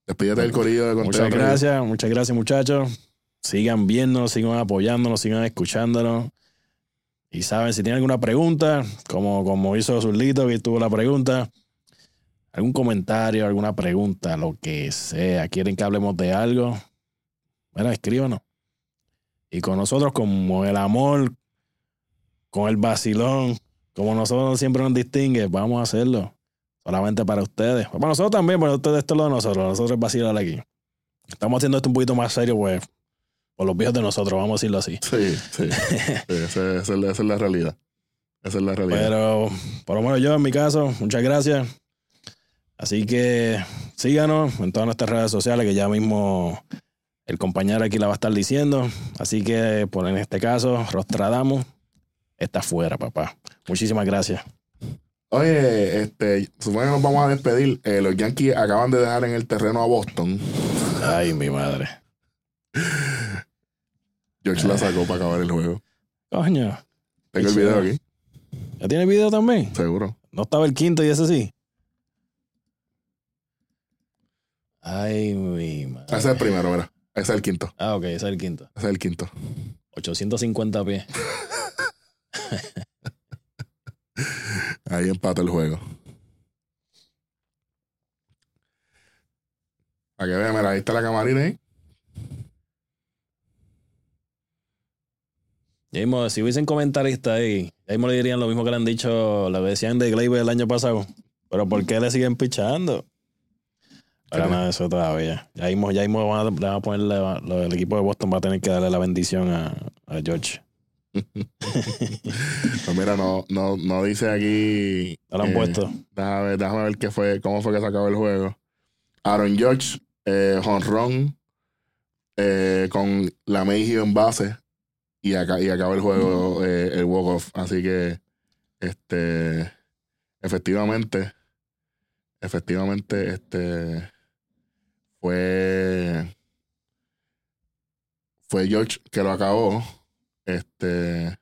Speaker 1: Despídete del corillo de contenido.
Speaker 2: muchas gracias, muchas gracias, muchachos. Sigan viéndonos, sigan apoyándonos, sigan escuchándonos. Y saben, si tienen alguna pregunta, como, como hizo Zurlito, que tuvo la pregunta, algún comentario, alguna pregunta, lo que sea, quieren que hablemos de algo, bueno, escríbanos. Y con nosotros, como el amor, con el vacilón, como nosotros siempre nos distingue, vamos a hacerlo. Solamente para ustedes. Para nosotros también, pero ustedes esto es lo de nosotros. Nosotros vacilar aquí. Estamos haciendo esto un poquito más serio, pues, por los viejos de nosotros, vamos a decirlo así.
Speaker 1: Sí, sí. sí esa, esa es la, esa es la realidad. Esa es la realidad.
Speaker 2: Pero por lo menos yo, en mi caso, muchas gracias. Así que síganos en todas nuestras redes sociales, que ya mismo el compañero aquí la va a estar diciendo. Así que, por en este caso, Rostradamus está fuera, papá. Muchísimas gracias.
Speaker 1: Oye, este, supongo que nos vamos a despedir. Eh, los Yankees acaban de dejar en el terreno a Boston.
Speaker 2: Ay, mi madre.
Speaker 1: George la sacó para acabar el juego.
Speaker 2: Coño.
Speaker 1: Tengo el video aquí,
Speaker 2: ¿Ya tiene video también?
Speaker 1: seguro.
Speaker 2: ¿No estaba el quinto y ese sí? Ay, mi madre.
Speaker 1: Ese es el primero, mira. Ese es el quinto.
Speaker 2: Ah, ok, ese es el quinto.
Speaker 1: Ese es el quinto.
Speaker 2: 850 pies.
Speaker 1: Ahí empata el juego. A que vean, mira, ahí está la camarina ahí.
Speaker 2: Mismo, si hubiesen comentaristas ahí, ya mismo le dirían lo mismo que le han dicho, le decían de Gleyber el año pasado. Pero ¿por qué le siguen pichando?
Speaker 1: Sí.
Speaker 2: nada, eso todavía. Ya mismo, ya mismo van a, le van a ponerle, lo- el equipo de Boston va a tener que darle la bendición a, a George.
Speaker 1: Pues mira, no, no, no dice aquí.
Speaker 2: No lo han
Speaker 1: eh,
Speaker 2: puesto.
Speaker 1: Déjame ver, déjame ver qué fue, cómo fue que se acabó el juego. Aaron George, eh, jonrón, eh, con la Mayhew en base y, acá, y acaba el juego, eh, el walk-off. Así que, este, efectivamente, efectivamente, este, fue, fue George que lo acabó. Este,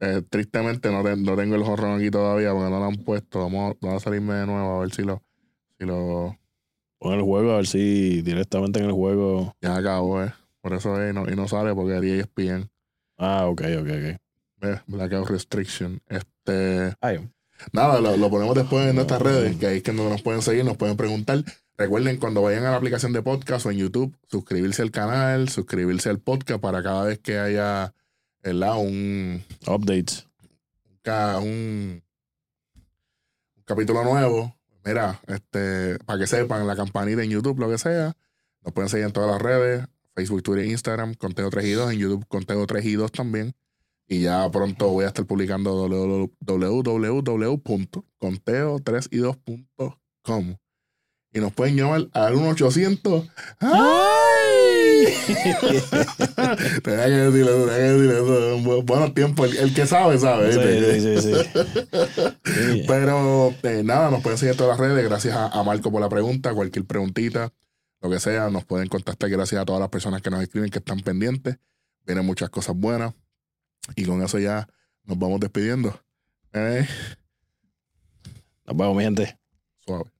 Speaker 1: eh, tristemente no, te- no tengo el jorrón aquí todavía porque no lo han puesto. Vamos, a- vamos a salirme de nuevo a ver si lo, si lo
Speaker 2: Pon el juego, a ver si directamente en el juego.
Speaker 1: ya acabó, eh. Por eso es, y no, y no sale porque haría ESPN.
Speaker 2: Ah, ok, ok, ok.
Speaker 1: Eh, Blackout Restriction. Este,
Speaker 2: Ay,
Speaker 1: nada, lo, lo ponemos después en nuestras redes, que ahí es que nos pueden seguir, nos pueden preguntar. Recuerden cuando vayan a la aplicación de podcast o en YouTube, suscribirse al canal, suscribirse al podcast para cada vez que haya ¿verdad? un,
Speaker 2: updates.
Speaker 1: un, un capítulo nuevo. Mira, este, para que sepan, la campanita en YouTube, lo que sea. Nos pueden seguir en todas las redes, Facebook, Twitter, Instagram, Conteo 3 y 2, en YouTube Conteo 3 y 2 también. Y ya pronto voy a estar publicando www.conteo3y2.com. Y nos pueden llamar al 1-800. ¡Ay! tenía que decirle eso, tenía que decirle Buenos tiempos. El, el que sabe, sabe.
Speaker 2: Sí,
Speaker 1: ¿viste?
Speaker 2: sí, sí, sí. Sí.
Speaker 1: Pero eh, nada, nos pueden seguir en todas las redes. Gracias a, a Marco por la pregunta. Cualquier preguntita, lo que sea, nos pueden contactar. Gracias a todas las personas que nos escriben, que están pendientes. Vienen muchas cosas buenas. Y con eso ya nos vamos despidiendo. Eh,
Speaker 2: Nos vemos, mi gente.
Speaker 1: suave.